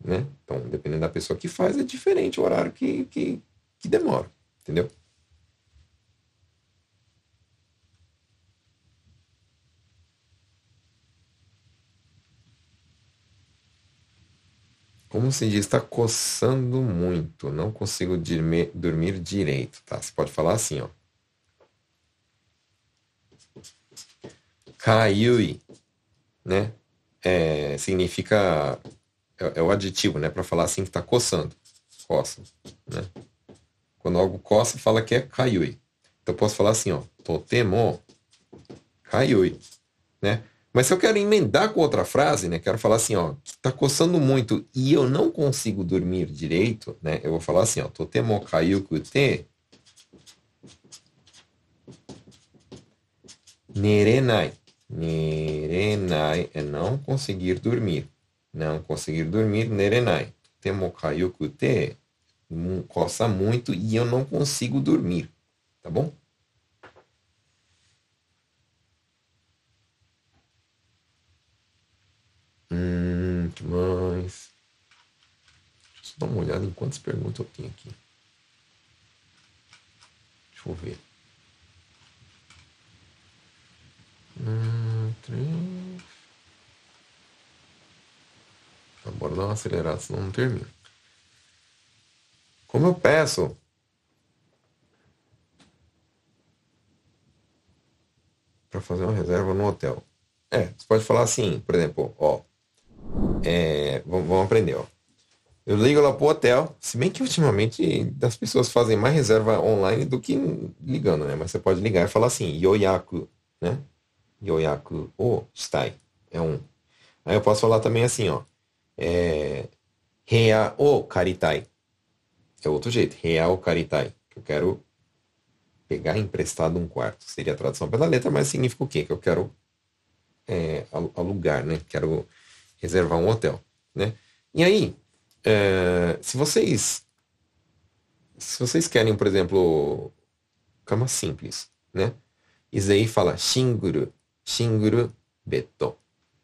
Speaker 1: né? Então, dependendo da pessoa que faz, é diferente o horário que, que, que demora, entendeu? Como se diz, está coçando muito, não consigo dormir, dormir direito, tá? Você pode falar assim, ó. Kaiui, né? É, significa é, é o aditivo, né? Para falar assim que está coçando. Coça, né? Quando algo coça, fala que é kaiui. Então eu posso falar assim, ó, totemo kaiui, né? Mas se eu quero emendar com outra frase, né? Quero falar assim, ó, tá coçando muito e eu não consigo dormir direito, né? Eu vou falar assim, ó, totemo kaiuku te nerenai. Nerenai é não conseguir dormir não conseguir dormir, nerenai. Temo kayuku te, coça muito e eu não consigo dormir. Tá bom? Hum, que mais? Deixa eu dar uma olhada em quantas perguntas eu tenho aqui. Deixa eu ver. Hum, três. Tá, bora dar uma acelerada, senão não termina. Como eu peço para fazer uma reserva no hotel? É, você pode falar assim, por exemplo, ó, é, vamos, aprender, ó. Eu ligo lá pro hotel, se bem que ultimamente as pessoas fazem mais reserva online do que ligando, né? Mas você pode ligar e falar assim, yoyaku, né? Yoyaku o stai, é um. Aí eu posso falar também assim, ó, é, Rea o Karitai. É outro jeito. Rea o Karitai. Eu quero pegar emprestado um quarto. Seria a tradução pela letra, mas significa o quê? Que eu quero é, alugar, né? Quero reservar um hotel, né? E aí, é, se vocês se vocês querem, por exemplo, cama simples, né? Isso aí fala shinguru, shinguru beto,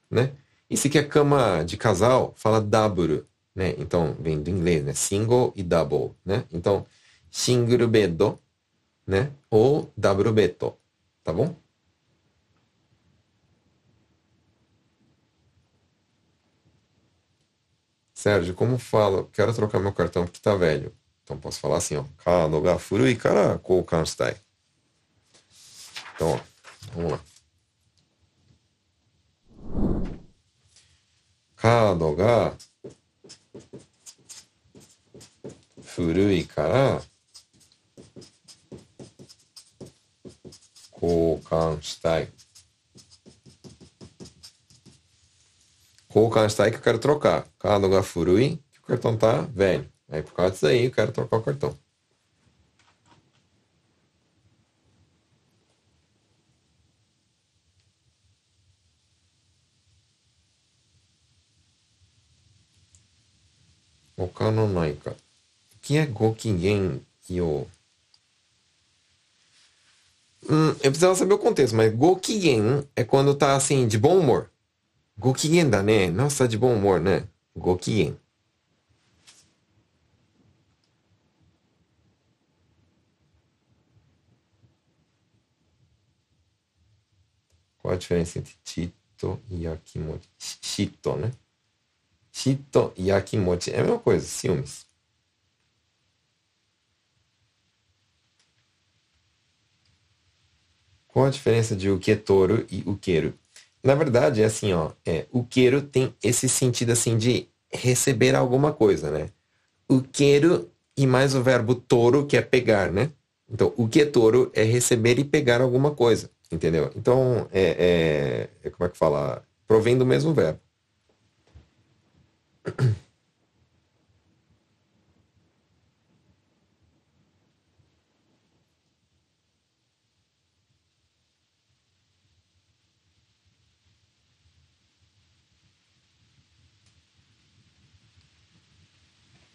Speaker 1: né? E se quer cama de casal, fala double, né? Então, vem do inglês, né? Single e double, né? Então, single bedo, né? Ou double beto, tá bom? Sérgio, como fala? Quero trocar meu cartão porque tá velho. Então posso falar assim, ó. Kanoga furui kara koukan kanstai. Então, ó, vamos lá. Kanoga furui kara koukan kanstai. いから交換したい。交換したいque eu quero trocar. Cardo ga furui, que o cartão tá velho. Aí por causa disso aí eu quero trocar o cartão. Okano naika. O que é Gokigen Yo? Hum, eu precisava saber o contexto, mas Gokigen é quando tá assim, de bom humor. Gokigen da né? Nossa, de bom humor, né? Gokigen. Qual a diferença entre Chito e Yakimochi? Chito, né? Chito e Yakimochi é a mesma coisa, ciúmes. Qual a diferença de uketoro e ukeru? Na verdade, é assim, ó, é, ukeru tem esse sentido assim de receber alguma coisa, né? Ukeru e mais o verbo toro, que é pegar, né? Então, uketoro é receber e pegar alguma coisa, entendeu? Então, é, é, é como é que fala? Provém do mesmo verbo.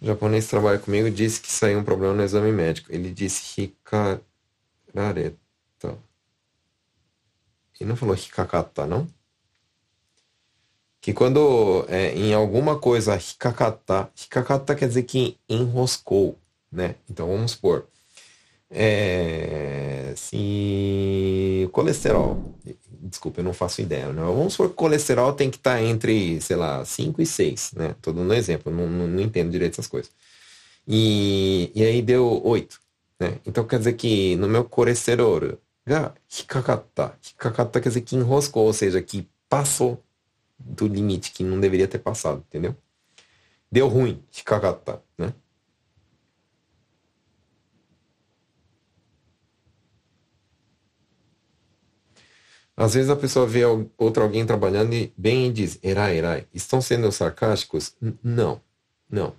Speaker 1: Japonês que trabalha comigo disse que saiu um problema no exame médico. Ele disse hikarareta. Ele não falou hikakata, não? Que quando é, em alguma coisa hikakata, hikakata quer dizer que enroscou, né? Então vamos supor. É, se colesterol, desculpa, eu não faço ideia, né? vamos supor que o colesterol tem que estar tá entre, sei lá, 5 e 6, né? Tô dando um exemplo, não, não, não, entendo direito essas coisas. E, e aí deu 8, né? Então quer dizer que no meu colesterol, hikakata, hikakata quer dizer que enroscou, ou seja, que passou do limite, que não deveria ter passado, entendeu? Deu ruim, hikakata, né? Às vezes a pessoa vê outro alguém trabalhando e bem e diz, erai, erai. Estão sendo sarcásticos? Não, não.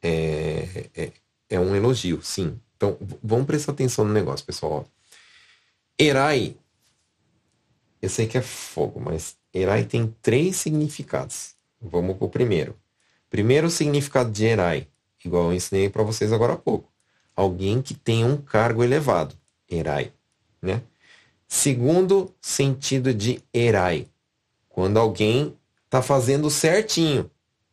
Speaker 1: É, é, é, um elogio, sim. Então, vamos prestar atenção no negócio, pessoal. Erai, eu sei que é fogo, mas Erai tem três significados. Vamos para o primeiro. Primeiro significado de Erai, igual eu ensinei para vocês agora há pouco. Alguém que tem um cargo elevado. Erai, né? Segundo sentido de erai, quando alguém está fazendo certinho,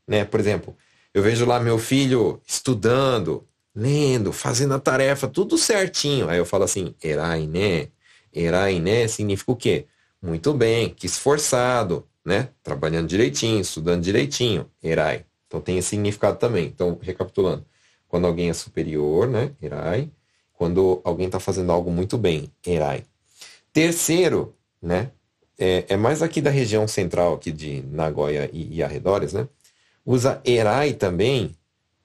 Speaker 1: né? Por exemplo, eu vejo lá meu filho estudando, lendo, fazendo a tarefa, tudo certinho. Aí eu falo assim, erai, né? Erai, né? Significa o quê? Muito bem, que esforçado, né? Trabalhando direitinho, estudando direitinho, erai. Então tem esse significado também. Então, recapitulando, quando alguém é superior, né? Erai. Quando alguém está fazendo algo muito bem, erai. Terceiro, né? É, é, mais aqui da região central aqui de Nagoya e, e arredores, né? Usa erai também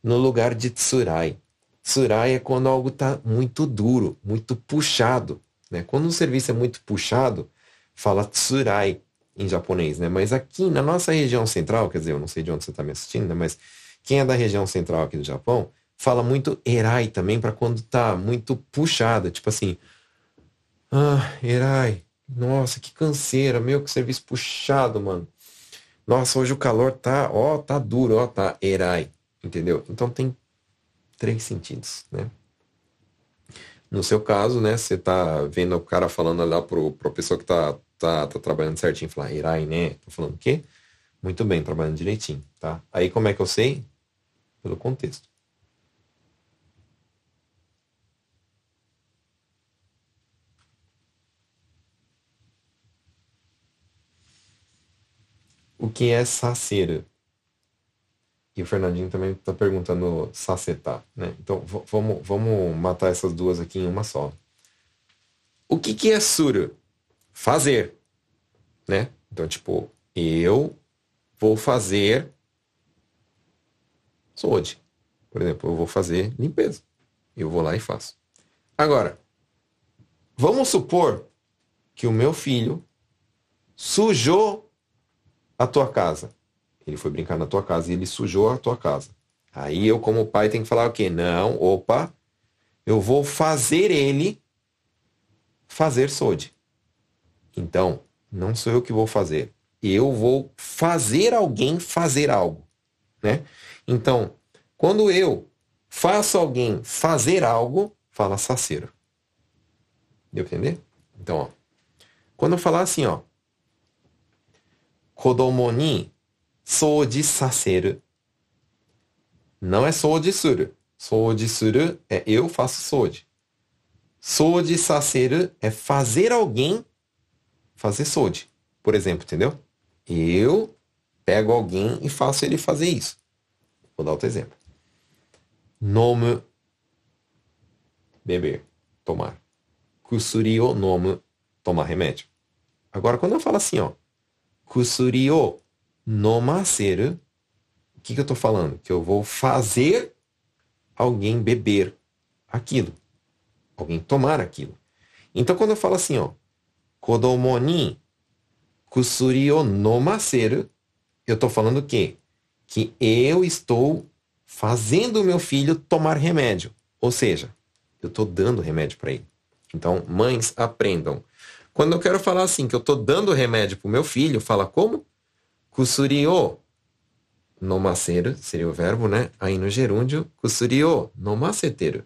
Speaker 1: no lugar de tsurai. Tsurai é quando algo está muito duro, muito puxado. Né? Quando um serviço é muito puxado, fala tsurai em japonês, né? Mas aqui na nossa região central, quer dizer, eu não sei de onde você está me assistindo, né? Mas quem é da região central aqui do Japão, fala muito erai também para quando está muito puxado, tipo assim, ah, Erai, nossa, que canseira, meu, que serviço puxado, mano. Nossa, hoje o calor tá, ó, tá duro, ó, tá, Erai, entendeu? Então tem três sentidos, né? No seu caso, né, você tá vendo o cara falando lá pro, pro pessoa que tá, tá, tá trabalhando certinho, falar, Erai, né? Tô falando o quê? Muito bem, trabalhando direitinho, tá? Aí como é que eu sei? Pelo contexto. O que é sacer? E o Fernandinho também está perguntando sacetar, né? Então vamos, vamos matar essas duas aqui em uma só. O que, que é suru? Fazer, né? Então, tipo, eu vou fazer soji. Por exemplo, eu vou fazer limpeza. Eu vou lá e faço. Agora, vamos supor que o meu filho sujou a tua casa. Ele foi brincar na tua casa e ele sujou a tua casa. Aí eu, como pai, tenho que falar o quê? Não, opa, eu vou fazer ele fazer sode. Então, não sou eu que vou fazer. Eu vou fazer alguém fazer algo, né? Então, quando eu faço alguém fazer algo, fala saceiro. Deu entender? Então, ó, quando eu falar assim, ó, kodomo ni soji saseru, não é soji suru. Soji suru é eu faço soji. Soji saseru é fazer alguém fazer soji. Por exemplo, entendeu? Eu pego alguém e faço ele fazer isso. Vou dar outro exemplo. Nomu, beber, tomar. Kusuri o nomu, tomar remédio. Agora, quando eu falo assim, ó, kusuri o nomaseru, o que, que eu estou falando? Que eu vou fazer alguém beber aquilo. Alguém tomar aquilo. Então, quando eu falo assim, ó, kodomo ni kusuri o nomaseru, eu estou falando o quê? Que eu estou fazendo o meu filho tomar remédio. Ou seja, eu estou dando remédio para ele. Então, mães, aprendam. Quando eu quero falar assim, que eu estou dando remédio para o meu filho, fala como? Kusuri o nomaseru, seria o verbo, né? Aí no gerúndio, kusuri o nomaseteru.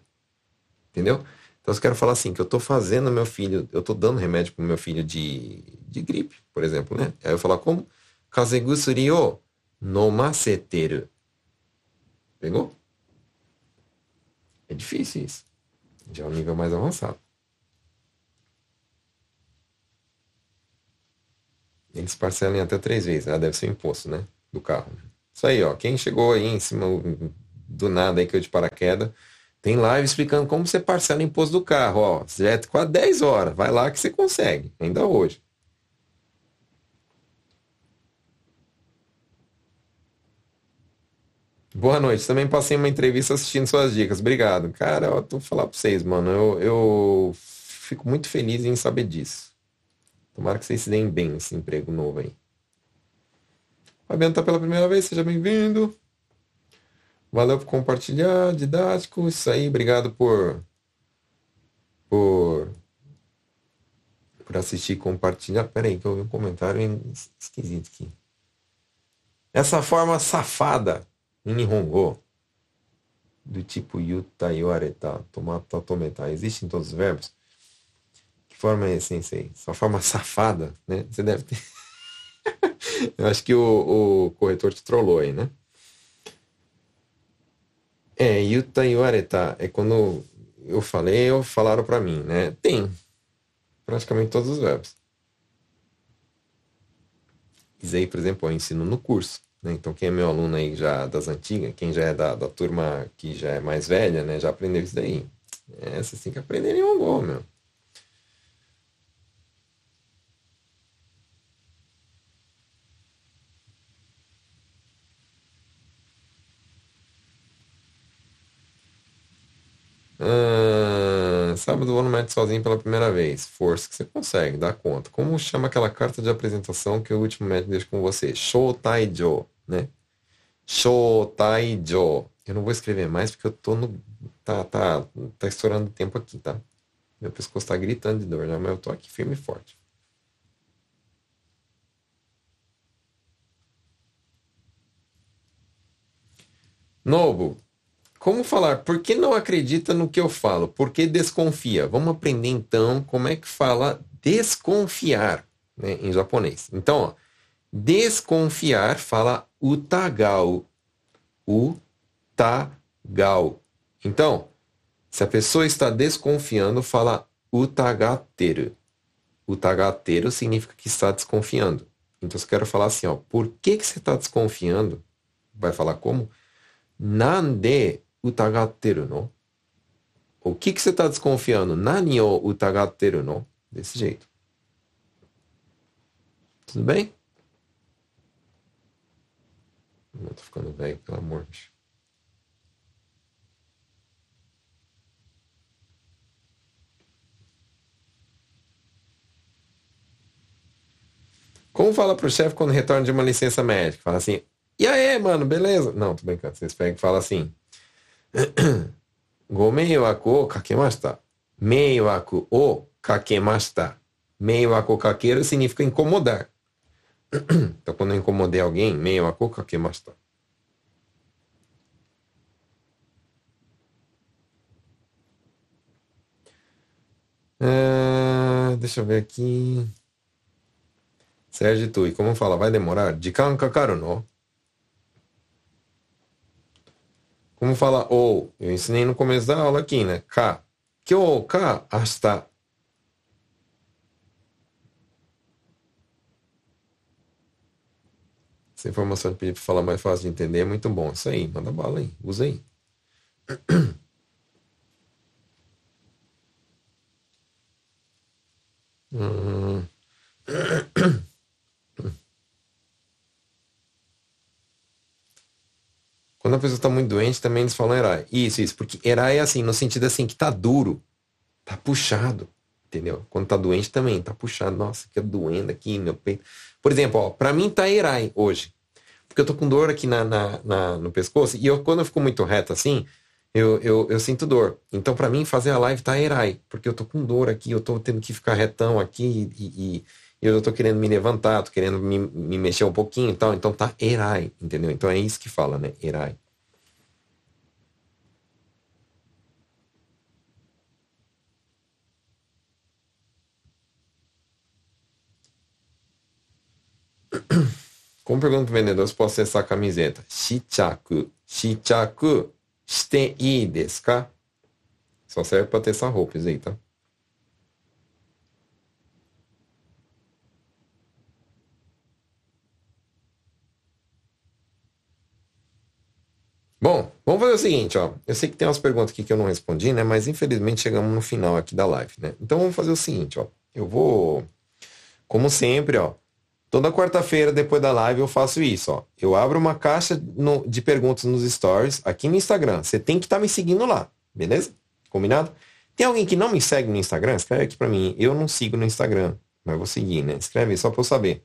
Speaker 1: Entendeu? Então, eu quero falar assim, que eu estou fazendo meu filho, eu estou dando remédio para o meu filho de, de gripe, por exemplo, né? Aí eu falar como? Kazegusuri o nomaseteru. Pegou? É difícil isso. Já é um nível mais avançado. Eles parcelam em até três vezes. Ah, deve ser o imposto, né? Do carro. Isso aí, ó. Quem chegou aí em cima do nada aí que eu de paraquedas, tem live explicando como você parcela o imposto do carro, ó. Já é quase 10 horas. Vai lá que você consegue, ainda hoje. Boa noite. Também passei uma entrevista assistindo suas dicas. Obrigado. Cara, eu tô falar pra vocês, mano. Eu, eu fico muito feliz em saber disso. Tomara que vocês se deem bem nesse emprego novo aí. Fabiano tá pela primeira vez, seja bem-vindo. Valeu por compartilhar, didático, isso aí, obrigado por por por assistir e compartilhar. Pera aí, que eu vi um comentário esquisito aqui. Essa forma safada em Nihongo do tipo yuta, yoreta, tomata, tometa, existe em todos os verbos? Forma é esse, sensei? Só forma safada, né? Você deve ter... Eu acho que o, o corretor te trollou aí, né? É, yuta yoreta é quando eu falei ou falaram para mim, né? Tem praticamente todos os verbos. Aí, por exemplo, eu ensino no curso. Né? Então, quem é meu aluno aí já das antigas, quem já é da, da turma que já é mais velha, né? Já aprendeu isso daí. É, você tem que aprender em gol, meu. Ah, sábado vou no médico sozinho pela primeira vez. Força que você consegue, dá conta. Como chama aquela carta de apresentação que o último médico deixa com você? Shotaijo, né? Shotaijo. Eu não vou escrever mais porque eu tô no. Tá, tá, tá estourando tempo aqui, tá? Meu pescoço tá gritando de dor, né? Mas eu tô aqui firme e forte. Novo, como falar? Por que não acredita no que eu falo? Por que desconfia? Vamos aprender então como é que fala desconfiar né, em japonês. Então, ó, desconfiar fala utagau. Utagau. Então, se a pessoa está desconfiando, fala utagateru. Utagateru significa que está desconfiando. Então, eu quero falar assim, ó, por que, que você está desconfiando? Vai falar como? Nande 疑ってるの O que, que você está desconfiando? Nani o utagateru no? Desse jeito. Tudo bem? Não tô ficando velho, pelo amor de Como fala pro chefe quando retorna de uma licença médica? Fala assim, e aí, mano, beleza? Não, tô brincando. Vocês pegam e falam assim. Gomeiwaku o kakemashita. Meiwaku o kakemashita. Meiwaku kakeru significa incomodar. então, quando eu incomodei alguém, meiwaku kakemashita. Uh, deixa eu ver aqui. Sérgio Tui, como fala? Vai demorar? Jikan kakaru no? Como fala ou? Eu ensinei no começo da aula aqui, né? Ka. Kyo ka ashita. Essa informação de pedir para falar mais fácil de entender é muito bom. Isso aí, manda bala aí. Usa aí. hum. Quando a pessoa está muito doente, também eles falam Erai. Isso, isso. Porque Erai é assim, no sentido assim, que tá duro. Tá puxado. Entendeu? Quando tá doente também, tá puxado. Nossa, que doendo aqui, meu peito. Por exemplo, ó, pra mim tá Erai hoje. Porque eu tô com dor aqui na, na, na, no pescoço. E eu, quando eu fico muito reto assim, eu, eu, eu sinto dor. Então, para mim, fazer a live tá Erai. Porque eu tô com dor aqui, eu tô tendo que ficar retão aqui e, e eu tô querendo me levantar, tô querendo me, me mexer um pouquinho e tal. Então tá Erai, entendeu? Então é isso que fala, né? Erai. Como pergunta o vendedor se posso acessar a camiseta? Shichaku. Shichaku shite ii desu ka? Só serve para ter essa roupa, aí, tá? Bom, vamos fazer o seguinte, ó. Eu sei que tem umas perguntas aqui que eu não respondi, né? Mas infelizmente chegamos no final aqui da live, né? Então vamos fazer o seguinte, ó. Eu vou, como sempre, ó. Toda quarta-feira, depois da live, eu faço isso, ó. Eu abro uma caixa no, de perguntas nos stories aqui no Instagram. Você tem que estar tá me seguindo lá, beleza? Combinado? Tem alguém que não me segue no Instagram? Escreve aqui para mim. Eu não sigo no Instagram, mas vou seguir, né? Escreve só para eu saber.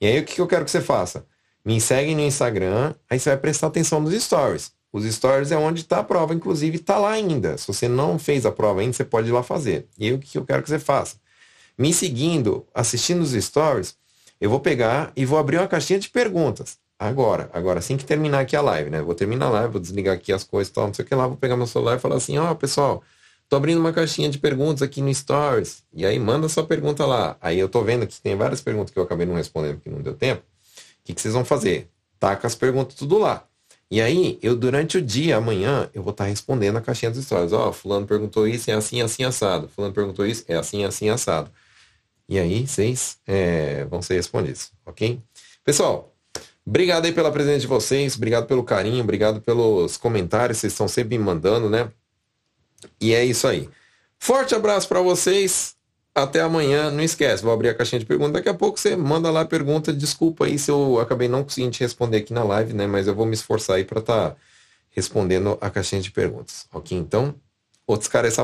Speaker 1: E aí o que eu quero que você faça? Me segue no Instagram, aí você vai prestar atenção nos stories. Os stories é onde está a prova, inclusive está lá ainda. Se você não fez a prova ainda, você pode ir lá fazer. E o que eu quero que você faça? Me seguindo, assistindo os stories, eu vou pegar e vou abrir uma caixinha de perguntas. Agora, agora, assim que terminar aqui a live, né? Vou terminar a live, vou desligar aqui as coisas tal, não sei o que lá, vou pegar meu celular e falar assim, ó, oh, pessoal, tô abrindo uma caixinha de perguntas aqui no Stories. E aí manda sua pergunta lá. Aí eu tô vendo que tem várias perguntas que eu acabei não respondendo porque não deu tempo. O que, que vocês vão fazer? Taca as perguntas tudo lá. E aí, eu durante o dia, amanhã, eu vou estar tá respondendo a caixinha dos stories. Ó, oh, fulano perguntou isso, é assim, assim, assado. Fulano perguntou isso, é assim, assim, assado. E aí, vocês é, vão ser respondidos, ok? Pessoal, obrigado aí pela presença de vocês, obrigado pelo carinho, obrigado pelos comentários, vocês estão sempre me mandando, né? E é isso aí. Forte abraço para vocês. Até amanhã. Não esquece, vou abrir a caixinha de perguntas. Daqui a pouco você manda lá a pergunta. Desculpa aí se eu acabei não conseguindo te responder aqui na live, né? Mas eu vou me esforçar aí para estar tá respondendo a caixinha de perguntas. Ok? Então, outros caras.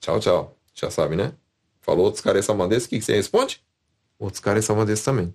Speaker 1: Tchau, tchau. Já sabe, né? Falou outros caras amades. O que, que você responde? Outros caras também.